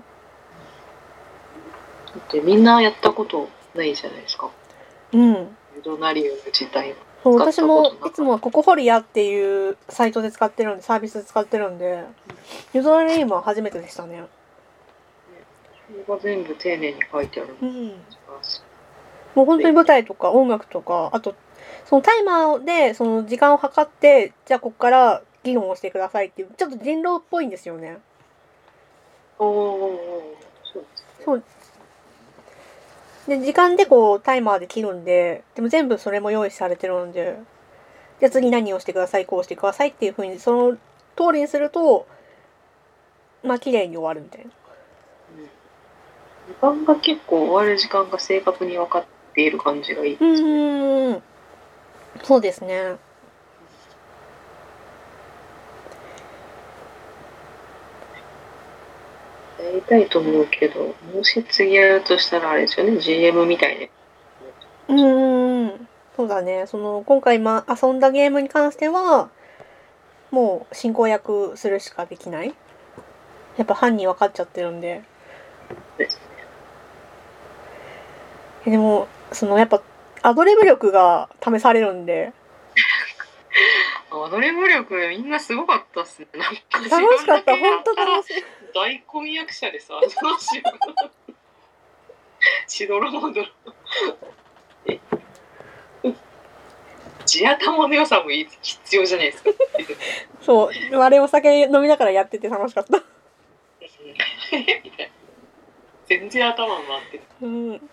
B: ってみんなやったことないじゃないですか。
A: うん。
B: ユドナリウム自体は。
A: そう私
B: 使ったことなかった。
A: もいつもはココホリアっていうサイトで使ってるんでサービスで使ってるんでユドラリウムは初めてでしたね
B: が全部丁寧に書いてあるの
A: うん
B: が。
A: もう本当に舞台とか音楽とかあとそのタイマーでその時間を計ってじゃあここから議論をしてくださいっていうちょっと人狼っぽいんですよね。
B: おおそうで
A: 時間でこうタイマーで切るんででも全部それも用意されてるんでじゃあ次何をしてくださいこうしてくださいっていうふうにその通りにするとまあ綺麗に終わるみたいな。
B: うん時間が結構終わる時間が正確に分かっている感じがいいですね。
A: うんそうですね。
B: やりたいと思うけど、もし次やるとしたらあれですよね、GM みたいで。
A: うんうん。うんそうだね。その今回ま遊んだゲームに関してはもう進行役するしかできない。やっぱ犯人分かっちゃってるんで。
B: です
A: でもそのやっぱアドリブ力が試されるんで
B: アドリブ力みんなすごかったっすね。なんか
A: 楽しかった本当楽しい
B: 大婚約者でさ、どうしよう。しどろもどろ。え地頭の良さも必要じゃないですか。
A: そうあれお酒飲みながらやってて楽しかった
B: 全然頭回ってる。
A: うん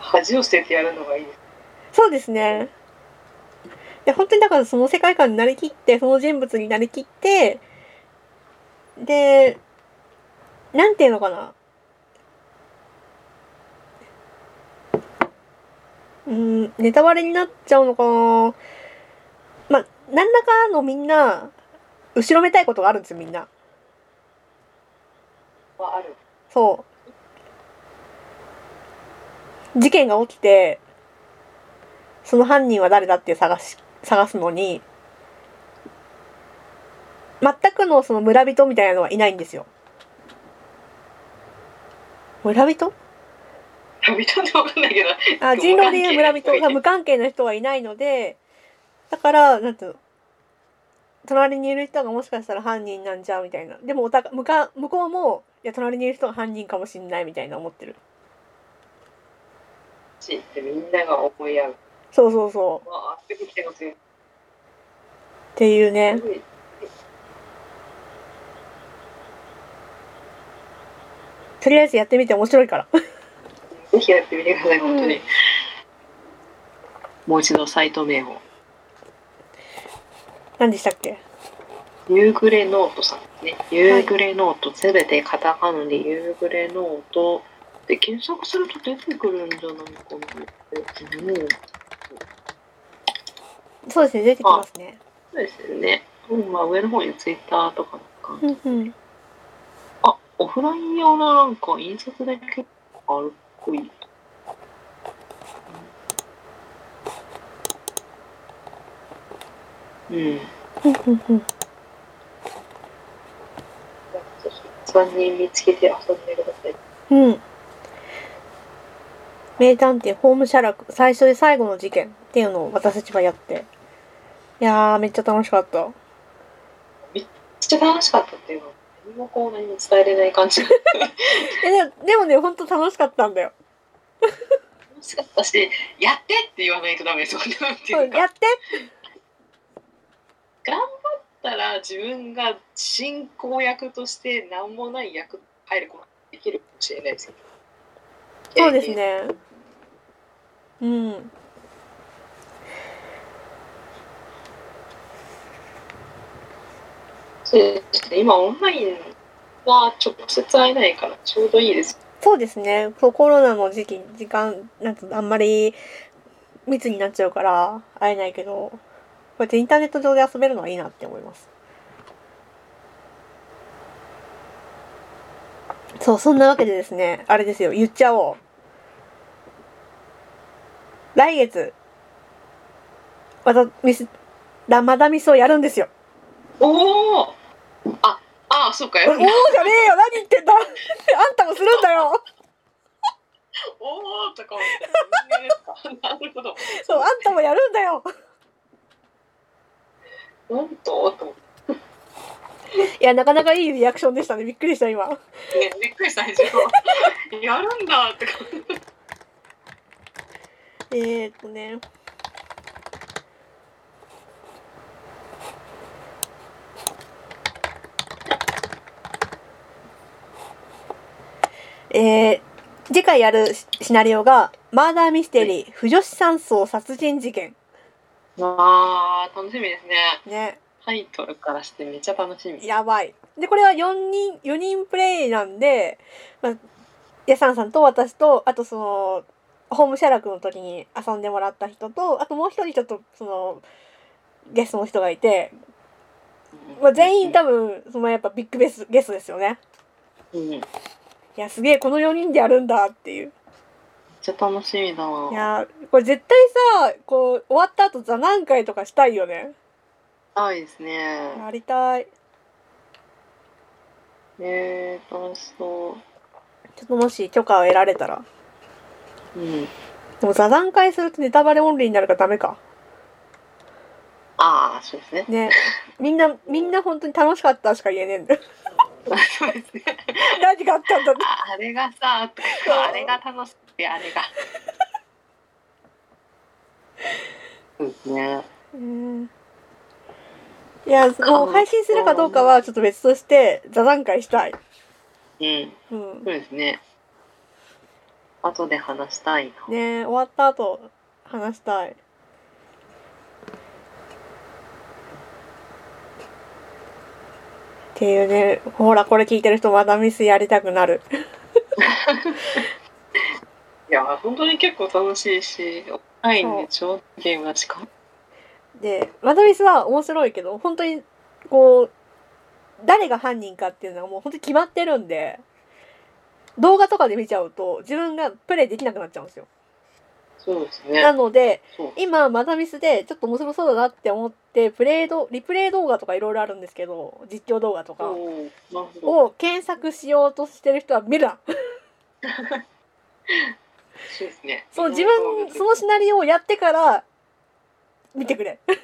B: 恥を捨ててやるのがいい。
A: そうですね。で本当にだからその世界観になりきってその人物になりきってでなんていうのかな。うんネタバレになっちゃうのかな。まあ何らかのみんな後ろめたいことがあるんですよみんな。
B: はある。
A: そう事件が起きてその犯人は誰だって探し探すのに全くのその村人みたいなのはいないんですよ。村人？
B: 旅人ってわかんないけど。
A: あ人狼でいう村人。
B: 無関係な人が
A: 無関係な人はいないのでだからなんていうの？隣にいる人がもしかしたら犯人なんじゃうみたいな。でもおた向か向こうもいや隣にいる人が犯人かもしんないみたいな思ってる
B: チってみんなが思い合う。
A: そうそうそう
B: わあ、出てきてますよ。
A: っていうねとりあえずやってみて面白いから
B: ぜひやってみてください、本当に。もう一度サイト名を。
A: 何でしたっけ？
B: 夕暮れノートさんですね。夕暮れノート、すべてカタカナで夕暮れノート。で、検索すると出てくるんじゃないかな。うん。
A: そうですね出てきますね
B: そうですよね。うん、まあ上の方にツイッターとかなんか。
A: うんうん
B: あ、オフライン用のなんか印刷で結構あるっぽい。うん。
A: うんうんうん
B: 3人見つけて遊んでください。
A: うん。名探偵ホームシャラク最初で最後の事件っていうのを私たちはやって。いやー、めっちゃ楽しかった。
B: めっちゃ楽しかったっていうのは、何もこう何も伝えれない感じが
A: えでもでもね、ほんと楽しかったんだよ。
B: 楽しかったし、やってって言わないとダメですよね。なんていうか
A: やって
B: 頑張ったら自分が進行役として何もない役入ることができるかもしれないですけど。
A: そうですね。うん。
B: そうですね。今オンラインは直接会えないからちょうどいいです。
A: そうですね。コロナの時期、時間、なんつうのあんまり密になっちゃうから会えないけど、こうやってインターネット上で遊べるのはいいなって思います。そう、そんなわけでですね、あれですよ、言っちゃおう。来月、またミス、ラマダミスをやるんですよ。
B: おおあ、ああ、そうか、や
A: おおじゃねえよ何言ってんだあんたもするんだよ
B: おおとか思って人間ですかなるほど。
A: そう、あんたもやるんだよ
B: なんと
A: いや、なかなかいいリアクションでしたね。びっくりした、今。
B: て、ね、びっくりした。やるんだってか。
A: えーっとね。えー、次回やるシシナリオが、マーダーミステリー、不女子山荘殺人事件。
B: わあ、楽しみですね。
A: ね。
B: タイトルからしてめっちゃ楽しみ。
A: やばい。で、これは4人、4人プレイなんで、まあ、ヤサンさんと私と、あとその、ホームシャラクの時に遊んでもらった人と、あともう一人ちょっと、その、ゲストの人がいて、まあ、全員多分、そのやっぱビッグベスゲストですよね。
B: うん。めっ
A: いや、すげえ、この4人でやるんだっていう。
B: ちゃ楽しみだわ。
A: いや、これ絶対さ、こう、終わった後座談会とかしたいよね。
B: はいですね。
A: やりたい。
B: えー、楽しそ
A: ちょっともし許可を得られたら。
B: う。うん。
A: でも座談会するとネタバレオンリーになるからダメか。
B: ああ、そうですね。
A: ね。みんな、みんな本当に楽しかったしか言えねえんだよ。
B: そうですね。
A: 何があったんだ。
B: ああれがさ、あれが楽しくて、あれが。そうですね。
A: うんいや、もう配信するかどうかはちょっと別として座談会したい。
B: うん。
A: うん
B: そう。ですね。後で話したいな。
A: ね終わった後話したい。っていうね、ほらこれ聞いてる人まだミスやりたくなる。
B: いや、本当に結構楽しいし、オンラインでちょうどゲームが近い。
A: で、マダミスは面白いけど、本当にこう、誰が犯人かっていうのはもう本当に決まってるんで、動画とかで見ちゃうと自分がプレイできなくなっちゃうんですよ。
B: そうです
A: な
B: ね。
A: ので。今マダミスでちょっと面白そうだなって思ってプレイドリプレイ動画とかいろいろあるんですけど実況動画とか。を検索しようとしてる人は見るな
B: そうですね。
A: そう自分そのシナリオをやってから見てくれっ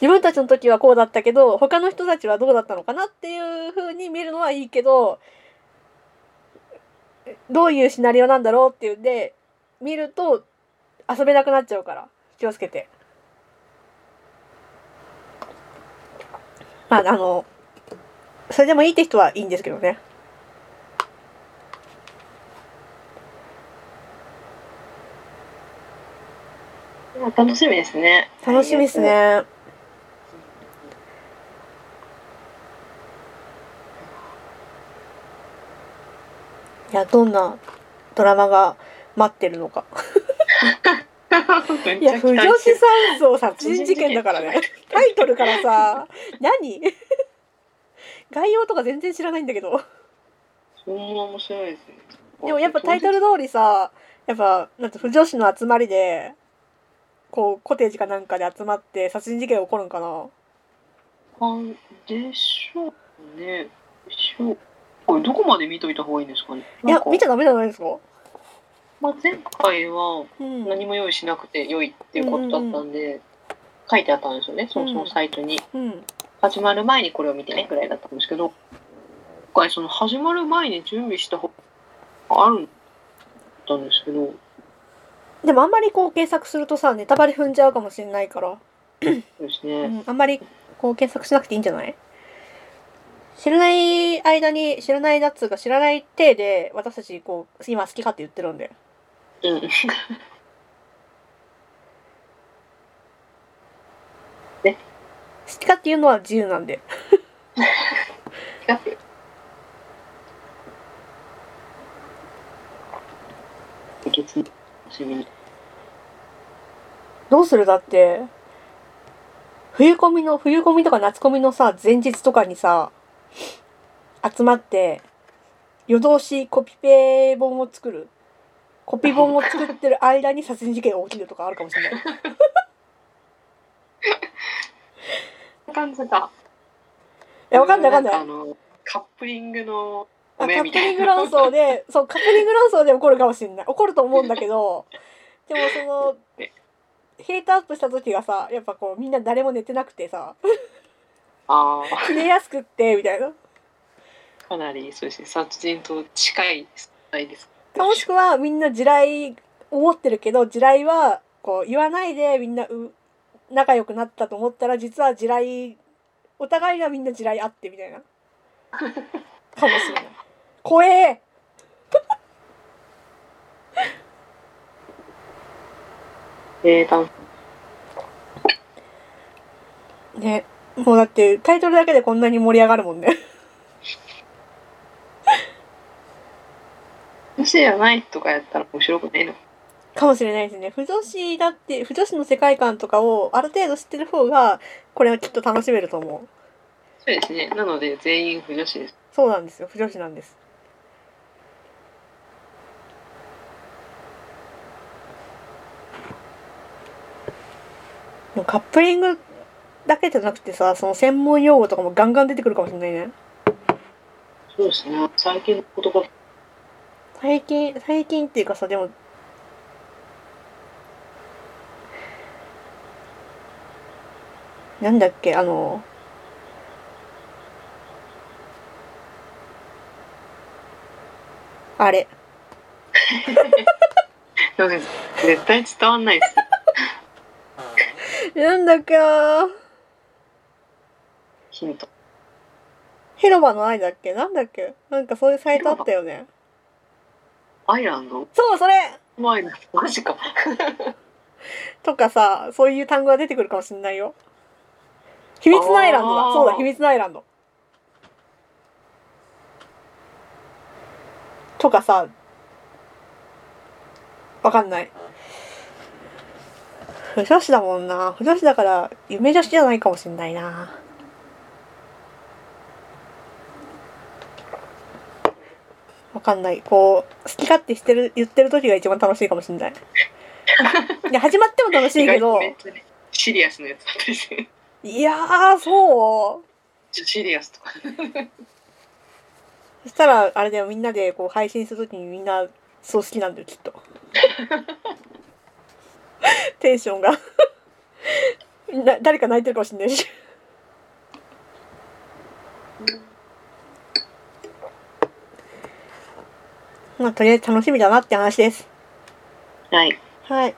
A: 自分たちの時はこうだったけど他の人たちはどうだったのかなっていう風に見るのはいいけどどういうシナリオなんだろうっていうんで見ると遊べなくなっちゃうから気をつけて。まああのそれでもいいって人はいいんですけどね。
B: 楽しみですね。
A: 楽しみです。ね。いやどんなドラマが待ってるのか。いや不女子山荘殺人事件だからね。タイトルからさ何？概要とか全然知らないんだけど。
B: そんな面白いですね。
A: でもやっぱタイトル通りさやっぱなんて不女子の集まりでこうコテージかなんかで集まって殺人事件起こるんかな？
B: あでしょうね。でしょう。これどこまで見といた方がいいんですかね？
A: いや見ちゃダメじゃないですか？
B: まあ、前回は
A: うん
B: 何も用意しなくて良いっていうことだったんで、書いてあったんですよね。そのそのサイトに。
A: うん
B: 始まる前にこれを見てねぐらいだったんですけど、今回その始まる前に準備した方があるんだんですけど、
A: でもあんまりこう検索するとさネタバレ踏んじゃうかもしれないから、
B: そうです
A: う
B: ね。
A: ん、あんまりこう検索しなくていいんじゃない？知らない間に知らないやつが知らない体で私たちこう今好きかって言ってるんで
B: うん。
A: 好きかっていうのは自由なんで。どうするだって冬コミの冬コミとか夏コミのさ前日とかにさ集まって夜通しコピペ本を作る。コピ本を作ってる間に殺人事件が起きるとかあるかもしれない。
B: 感じか。
A: いやわかんないわかんない。
B: あの、カップリングの
A: あカップ。リング論争で そうカップリング論争で起こるかもしれない。起こると思うんだけどでもその
B: ね。
A: ヒートアップした時がさやっぱこうみんな誰も寝てなくてさ
B: あ
A: 切れやすくってみたいな。
B: あ、かなりそうですね。殺人と近いです。
A: もしくはみんな地雷思ってるけど地雷はこう言わないでみんなう仲良くなったと思ったら実は地雷お互いがみんな地雷あってみたいな。かもしれない。怖え。
B: えー、楽
A: ねもうだってタイトルだけでこんなに盛り上がるもんね。
B: 女子じゃないとかやったら面白くないの？
A: かもしれないですね。不女子だって不女子の世界観とかをある程度知ってる方がこれはきっと楽しめると思う。
B: そうですね。なので全員不女子です。
A: そうなんですよ。不女子なんです。カップリングだけじゃなくてさその専門用語とかもガンガン出てくるかもしれないね。
B: そうですね。最近の言葉、
A: 最近最近っていうかさでもなんだっけあのあれ。
B: 絶対伝わんないです。
A: なんだっけな
B: ヒント。
A: 広場の愛だっけ？なんだっけ？なんかそういうサイトあったよね。
B: アイランド？
A: そうそれ。
B: アイランドマジか。
A: とかさそういう単語が出てくるかもしんないよ。秘密のアイランドだ。そうだ秘密のアイランド。とかさ。わかんない。不女子だもんな。不女子だから夢女子じゃないかもしんないなわかんない。こう好き勝手してる言ってる時が一番楽しいかもしんない。いや始まっても楽しいけど。
B: シリアスなやつだったりして。
A: いやーそう。
B: シリアスとか。
A: そしたらあれだよみんなでこう配信するときにみんなそう好きなんだよきっと。テンションが。な誰か泣いてるかもしれないしまあとりあえず楽しみだなって話です。
B: はい。
A: はい。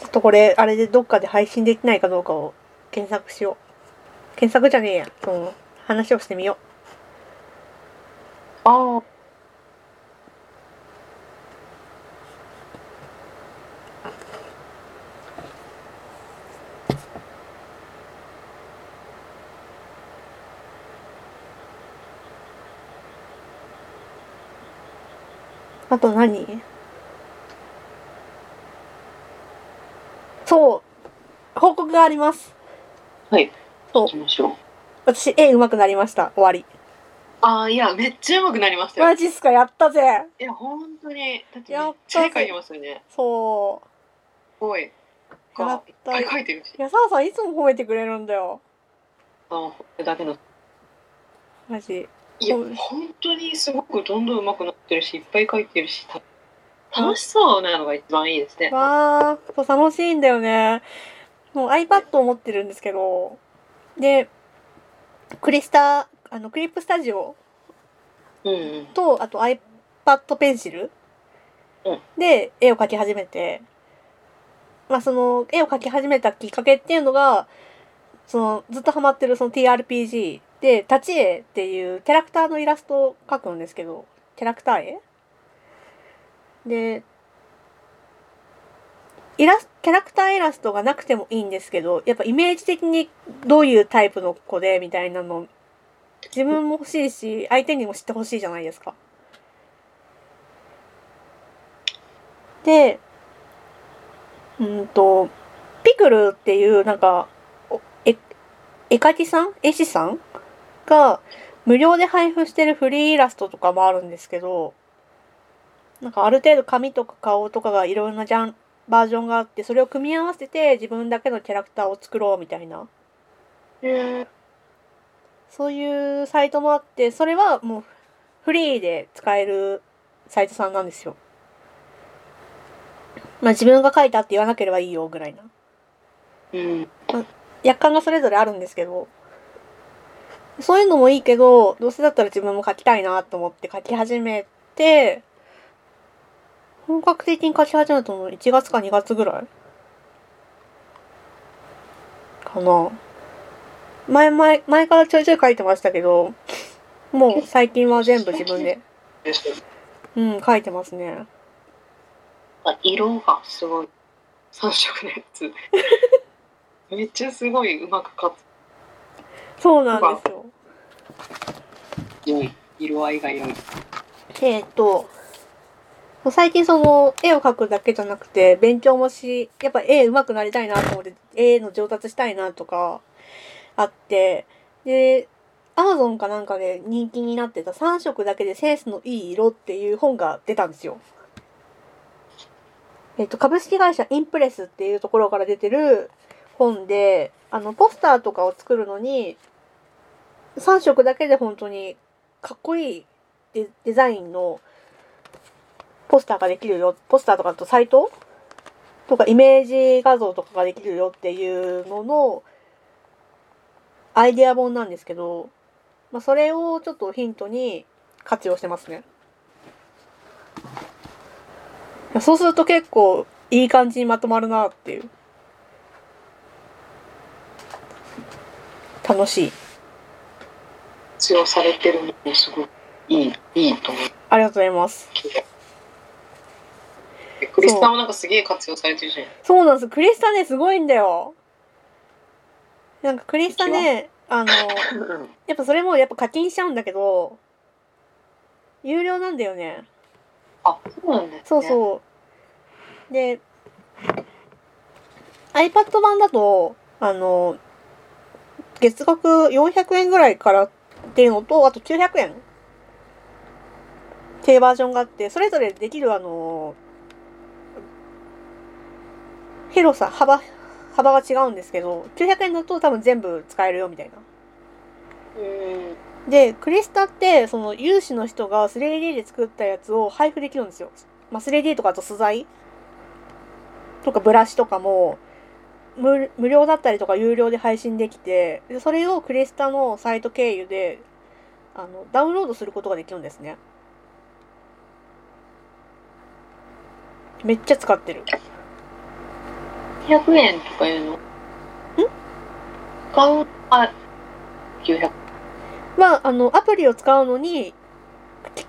A: ちょっとこれあれでどっかで配信できないかどうかを検索しよう。検索じゃねえや。その話をしてみよ
B: ああ。
A: あと何？そう報告があります
B: はい。
A: そう。私絵上手くなりました終わり
B: ああ、いや、めっちゃ上手くなりましたよ。
A: マジっすか？やったぜ
B: いや、本当に。だってめっ
A: やった
B: ちゃ絵描いてますよね。
A: そ
B: すごい。
A: やった
B: いっぱい描いてるし。
A: う。やさわさんいつも褒めてくれるんだよ。
B: あの、これだけの。
A: マジ。
B: いや、
A: うん
B: 本当にすごくどんどん上手くなってるし、いっぱい描いてるし、た楽しそうなのが一番いいですね。
A: わー、そう楽しいんだよね。もう iPad を持ってるんですけど、で、クリスタ、あの、クリップスタジオ
B: うんうん。
A: と、あと iPad ペンシル
B: うん
A: で絵を描き始めて、まあその絵を描き始めたきっかけっていうのが、そのずっとハマってるその TRPG で、立ち絵っていうキャラクターのイラストを描くんですけど、キャラクター絵？で、イラスキャラクターイラストがなくてもいいんですけど、やっぱイメージ的にどういうタイプの子でみたいなの自分も欲しいし相手にも知ってほしいじゃないですか。でうんとピクルっていうなんか絵絵描きさん？絵師さん？が無料で配布してるフリーイラストとかもあるんですけどなんかある程度髪とか顔とかがいろんなジャンバージョンがあってそれを組み合わせて自分だけのキャラクターを作ろうみたいな
B: へ
A: そういうサイトもあって、それはもうフリーで使えるサイトさんなんですよ。まあ自分が書いたって言わなければいいよぐらいな。
B: うん。
A: 約款がそれぞれあるんですけど、そういうのもいいけど、どうせだったら自分も書きたいなと思って書き始めて、本格的に書き始めたの1月か2月ぐらいかな。前前、前からちょいちょい書いてましたけど、もう最近は全部自分で、うん、書いてますね。
B: あ色がすごい。三色のやつ。めっちゃすごいうまく描
A: そうなんですよ。
B: 良い。色合いが良い。
A: えっと、最近その絵を描くだけじゃなくて勉強もし、やっぱ絵上手くなりたいなと思って絵の上達したいなとかあって、で、アマゾンかなんかで人気になってた3色だけでセンスのいい色っていう本が出たんですよ。えっと、株式会社インプレスっていうところから出てる本で、あの、ポスターとかを作るのに、3色だけで本当にかっこいいデデザインのポスターができるよ。ポスターとかとサイト？とかイメージ画像とかができるよっていうののアイデア本なんですけど、まあ、それをちょっとヒントに活用してますね。そうすると結構いい感じにまとまるなっていう。楽しい。
B: 活用されてるのもすごいいい、いいと思う。
A: ありがとうございます。
B: クリスタもなんかすげえ活用されてるじゃん。
A: そうなんです。クリスタね、すごいんだよ。なんかクリスタね、あの、やっぱそれもやっぱ課金しちゃうんだけど、有料なんだよね。
B: あ、そうなんですね。
A: そうそう。で、iPad 版だと、あの、月額400円ぐらいからっていうのと、あと900円っていうバージョンがあって、それぞれできるあの、広さ、幅、幅が違うんですけど、900円だと多分全部使えるよみたいな。
B: うん。
A: で、クリスタって、その有志の人が 3D で作ったやつを配布できるんですよ。まあ、3D とかあと素材とかブラシとかも無無料だったりとか有料で配信できてでそれをクリスタのサイト経由であのダウンロードすることができるんですね。めっちゃ使ってる。
B: 100円とかいうの？ん？買うあ900
A: まああのアプリを使うのに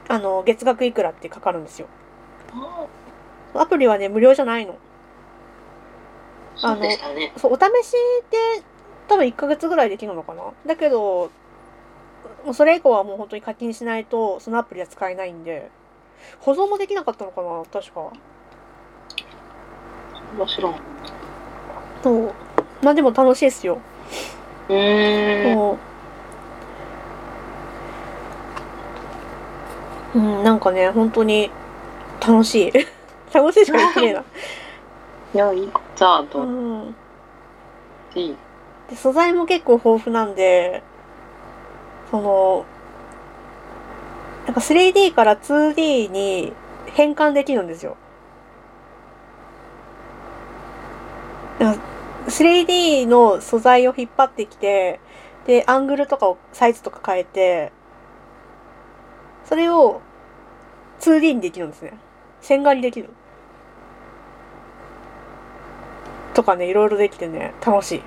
A: あの月額いくらってかかるんですよ。アプリはね無料じゃないの
B: そうでしたね。
A: そうお試しで多分1ヶ月ぐらいできるのかな？だけどもうそれ以降はもう本当に課金しないとそのアプリは使えないんで保存もできなかったのかな？確か。
B: 面白い。
A: そう。まあでも楽しいですよ。
B: うー。ん
A: そう。うんなんかね本当に楽しい。楽しいしか言ってねえな。い
B: やいいじゃあと
A: うんで素材も結構豊富なんでそのなんか 3D から 2D に変換できるんですよ。なんか 3D の素材を引っ張ってきてでアングルとかをサイズとか変えてそれを 2D にできるんですね。線画にできる。とかねいろいろできてね楽しい。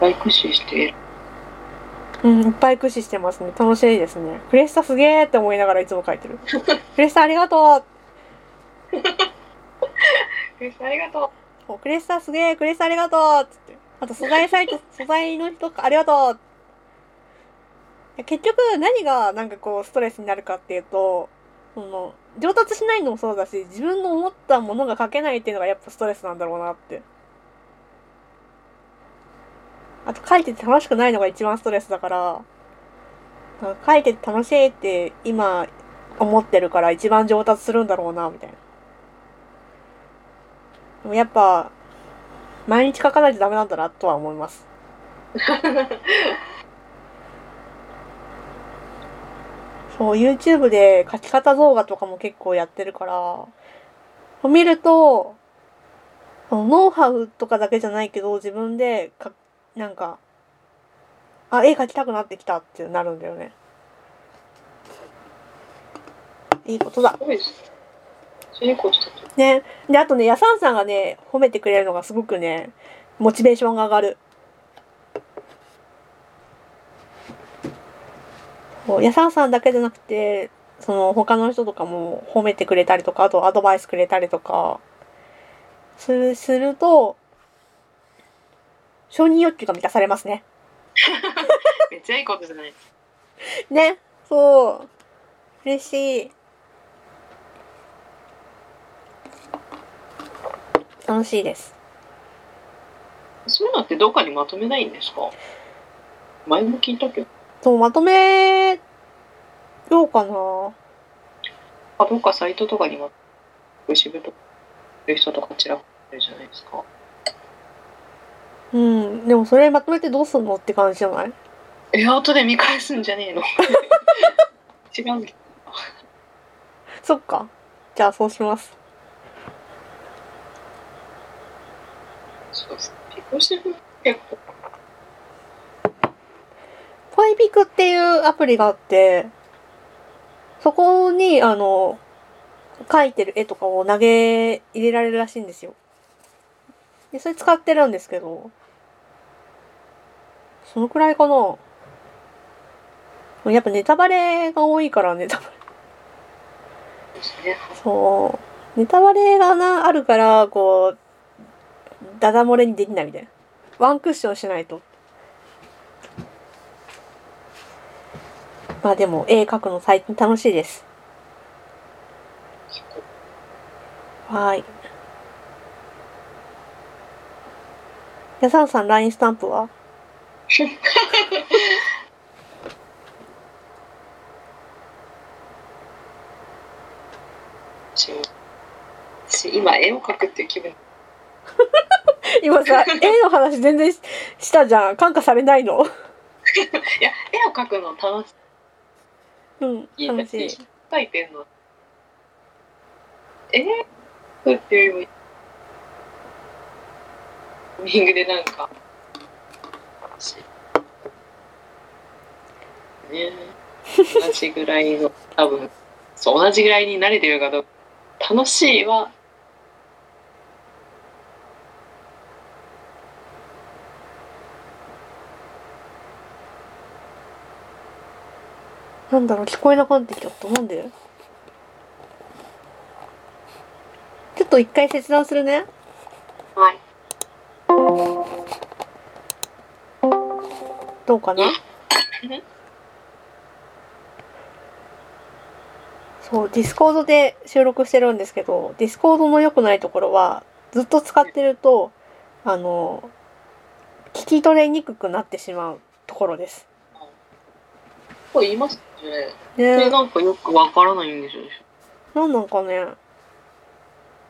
B: 大駆使して
A: うん、いっぱい駆使してますね。楽しいですね。クレスタすげーって思いながらいつも書いてる。クレスタありがと
B: ありがと
A: うクレスタすげークレスタありがとうつって。あと素材サイト、素材の人ありがとう結局何がなんかこうストレスになるかっていうと、その、上達しないのもそうだし、自分の思ったものが書けないっていうのがやっぱストレスなんだろうなって。あと書いてて楽しくないのが一番ストレスだから、なんか書いてて楽しいって今思ってるから一番上達するんだろうな、みたいな。でもやっぱ、毎日書かないとダメなんだなとは思います。そう、YouTube で書き方動画とかも結構やってるから、見ると、ノウハウとかだけじゃないけど、自分でか、なんか、あ、絵描きたくなってきたってなるんだよね。いいことだ。ね。で、あとね、やさんさんがね、褒めてくれるのがすごくね、モチベーションが上がる。そうやさんさんだけじゃなくて、その他の人とかも褒めてくれたりとか、あとアドバイスくれたりとか、する、すると、承認欲求が満たされますね。
B: めっちゃいいことじゃない
A: ね。そう。嬉しい。楽しいです。
B: そういうのってどっかにまとめないんですか？前も聞いたけど
A: そう、まとめようかな。
B: あどっかサイトとかにま牛部とかいう人とかちらほらいるじゃないですか
A: うん。でもそれまとめてどうすんのって感じじゃない？
B: え後で見返すんじゃねえの 違うんだけど
A: そっか。じゃあそうします。
B: そうです結構
A: ファイピクっていうアプリがあって、そこに、あの、描いてる絵とかを投げ入れられるらしいんですよ。で、それ使ってるんですけど、そのくらいかな。やっぱネタバレが多いからネタバレ。そう。ネタバレがな、あるから、こう、ダダ漏れにできないみたいな。ワンクッションしないと。まあでも、絵描くの最近楽しいです。はーい。やさんさん、LINE スタンプは？
B: 今絵を描くっていう気分
A: 今さ、絵の話全然ししたじゃん。感化されないの？
B: いや絵を描くの楽し
A: うん、
B: い
A: 楽しい。
B: 描いてんの。えー、っていうよりもタイミングでなんかね同じぐらいの多分そう同じぐらいに慣れてるかどうか楽しいは
A: なんだろう、聞こえなくなってきちゃった。なんで？ちょっと一回切断するね。
B: はい
A: どうかな？そう、 Discord で収録してるんですけど、 Discord の良くないところは、ずっと使ってると、あの、聞き取れにくくなってしまうところです。
B: これ言いますね。
A: ね。
B: なんかよくわからないんでしょう
A: なんなんかね、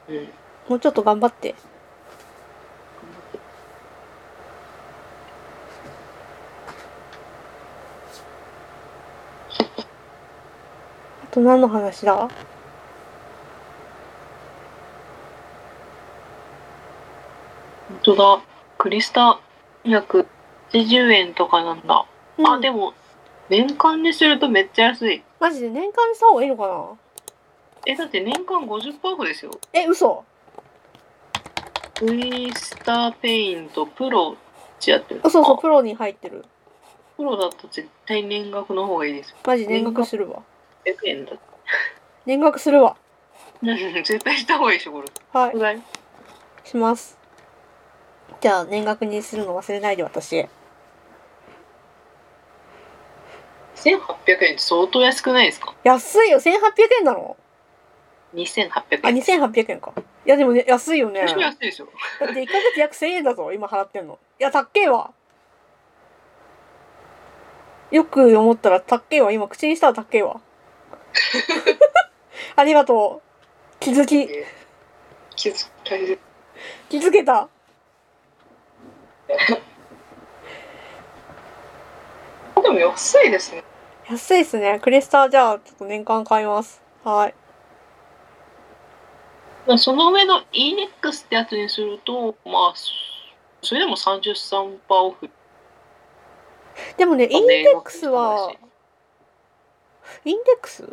B: うん。
A: もうちょっと頑張って。あと何の話だ？
B: 本当だ。クリスタ180円とかなんだ、あで
A: も。
B: も年間にするとめっちゃ安い。
A: マジで年間にした方がいいのかな？
B: えだって年間50%オフですよ。
A: え、嘘？
B: クリスタペイントプロってやってる。
A: そうそう、
B: あ。
A: プロに入ってる。
B: プロだと絶対年額の方がいいですよ。
A: マジ年額するわ。
B: 100円だ
A: 年額するわ。
B: 絶対した方がいいでしょこれ。
A: はい。します。じゃあ、年額にするの忘れないで、私。
B: 1800円って相当安くないですか？
A: 安いよ !1800 円なの
B: 2800
A: あ、
B: 円
A: 2800円か。いや、でもね、安いよね。
B: 安いですよ
A: って1ヶ月約1000円だぞ、今払ってんの。いや、たっけえわ。よく思ったらたっけえわ。今、口にしたらたっけえわ。ありがとう。気づき、
B: 気づ
A: 気づけた。
B: でも安いですね
A: 安いっすね。クリスタ、じゃあ、ちょっと年間買います。はい。
B: その上の EX ってやつにするとまあそれでも33%オフ。
A: でもね、インデックスは、インデックス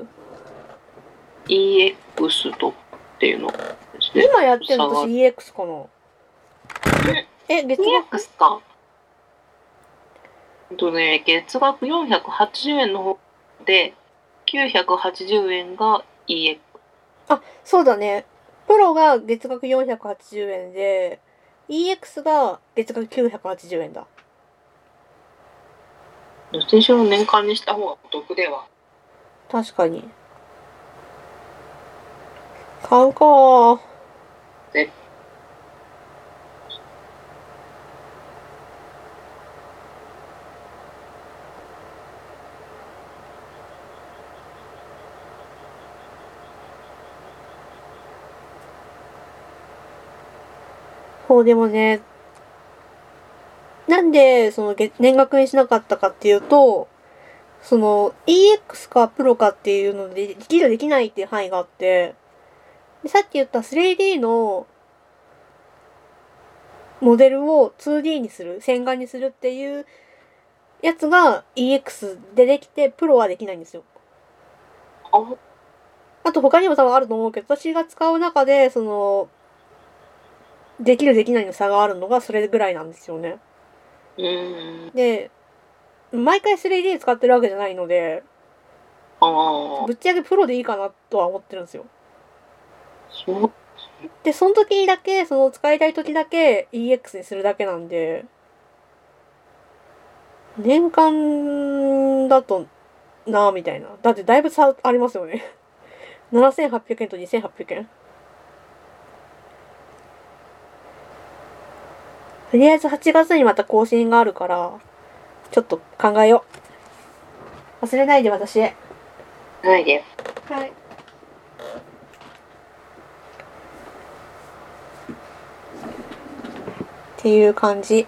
B: ？EX とっていうのですね。
A: 今やってるの私 EX かな。
B: え
A: え、月額
B: ？EX かとね月額480円の方で980円が EX
A: あ、そうだね。プロが月額480円で、EX が月額980円だ。
B: どっちにしろ年間にした方がお得では
A: 確かに。買うかー
B: で
A: そう、でもね、なんで、その、月年額にしなかったかっていうと、その、EX かプロかっていうので、できるできないっていう範囲があって、でさっき言った 3D のモデルを 2D にする、洗顔にするっていうやつが EX でできて、プロはできないんですよ。
B: あ
A: あと他にも多分あると思うけど、私が使う中で、その、できるできないの差があるのがそれぐらいなんですよね。で、毎回 3D 使ってるわけじゃないので、
B: ああ
A: ぶっちゃけプロでいいかなとは思ってるんですよ。で、その時にだけ、その使いたい時だけ EX にするだけなんで、年間だとなぁみたいな。だってだいぶ差ありますよね。7800円と2800円。とりあえず8月にまた更新があるから、ちょっと考えよう。忘れないで私。は
B: ないで
A: い。っていう感じ。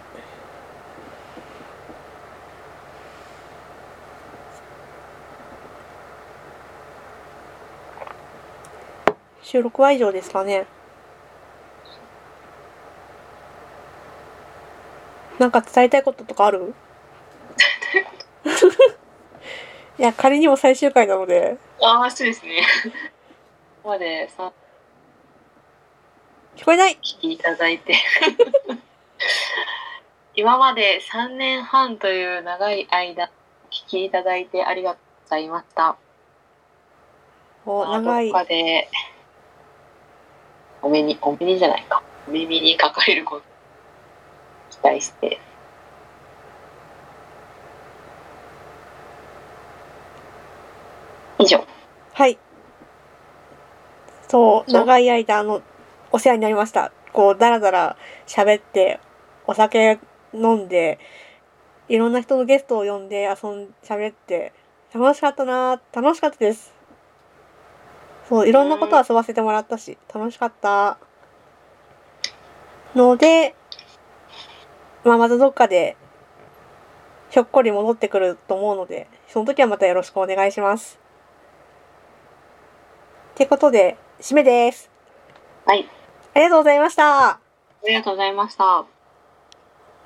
A: 収録は以上ですかね。なんか伝えたいこととかある？いや、仮にも最終回なので。
B: ああ、そうですね。ここまでさ、
A: 聞こえない？
B: 聞きいただいて。今まで3年半という長い間、聞きいただいてありがとうございました。
A: お、
B: まあ
A: 長い
B: お目に、お目にじゃないか。お耳にかかれること、期待して。以上。
A: はい。そう、
B: そう
A: 長い間、あの、お世話になりました。こう、だらだら喋って、お酒飲んで、いろんな人のゲストを呼んで遊ん、喋って、楽しかったな楽しかったです。そう、いろんなこと遊ばせてもらったし、楽しかった。ので、まあ、またどっかで、ひょっこり戻ってくると思うので、その時はまたよろしくお願いします。ってことで、締めです。
B: はい。
A: ありがとうございました。
B: ありがとうございました。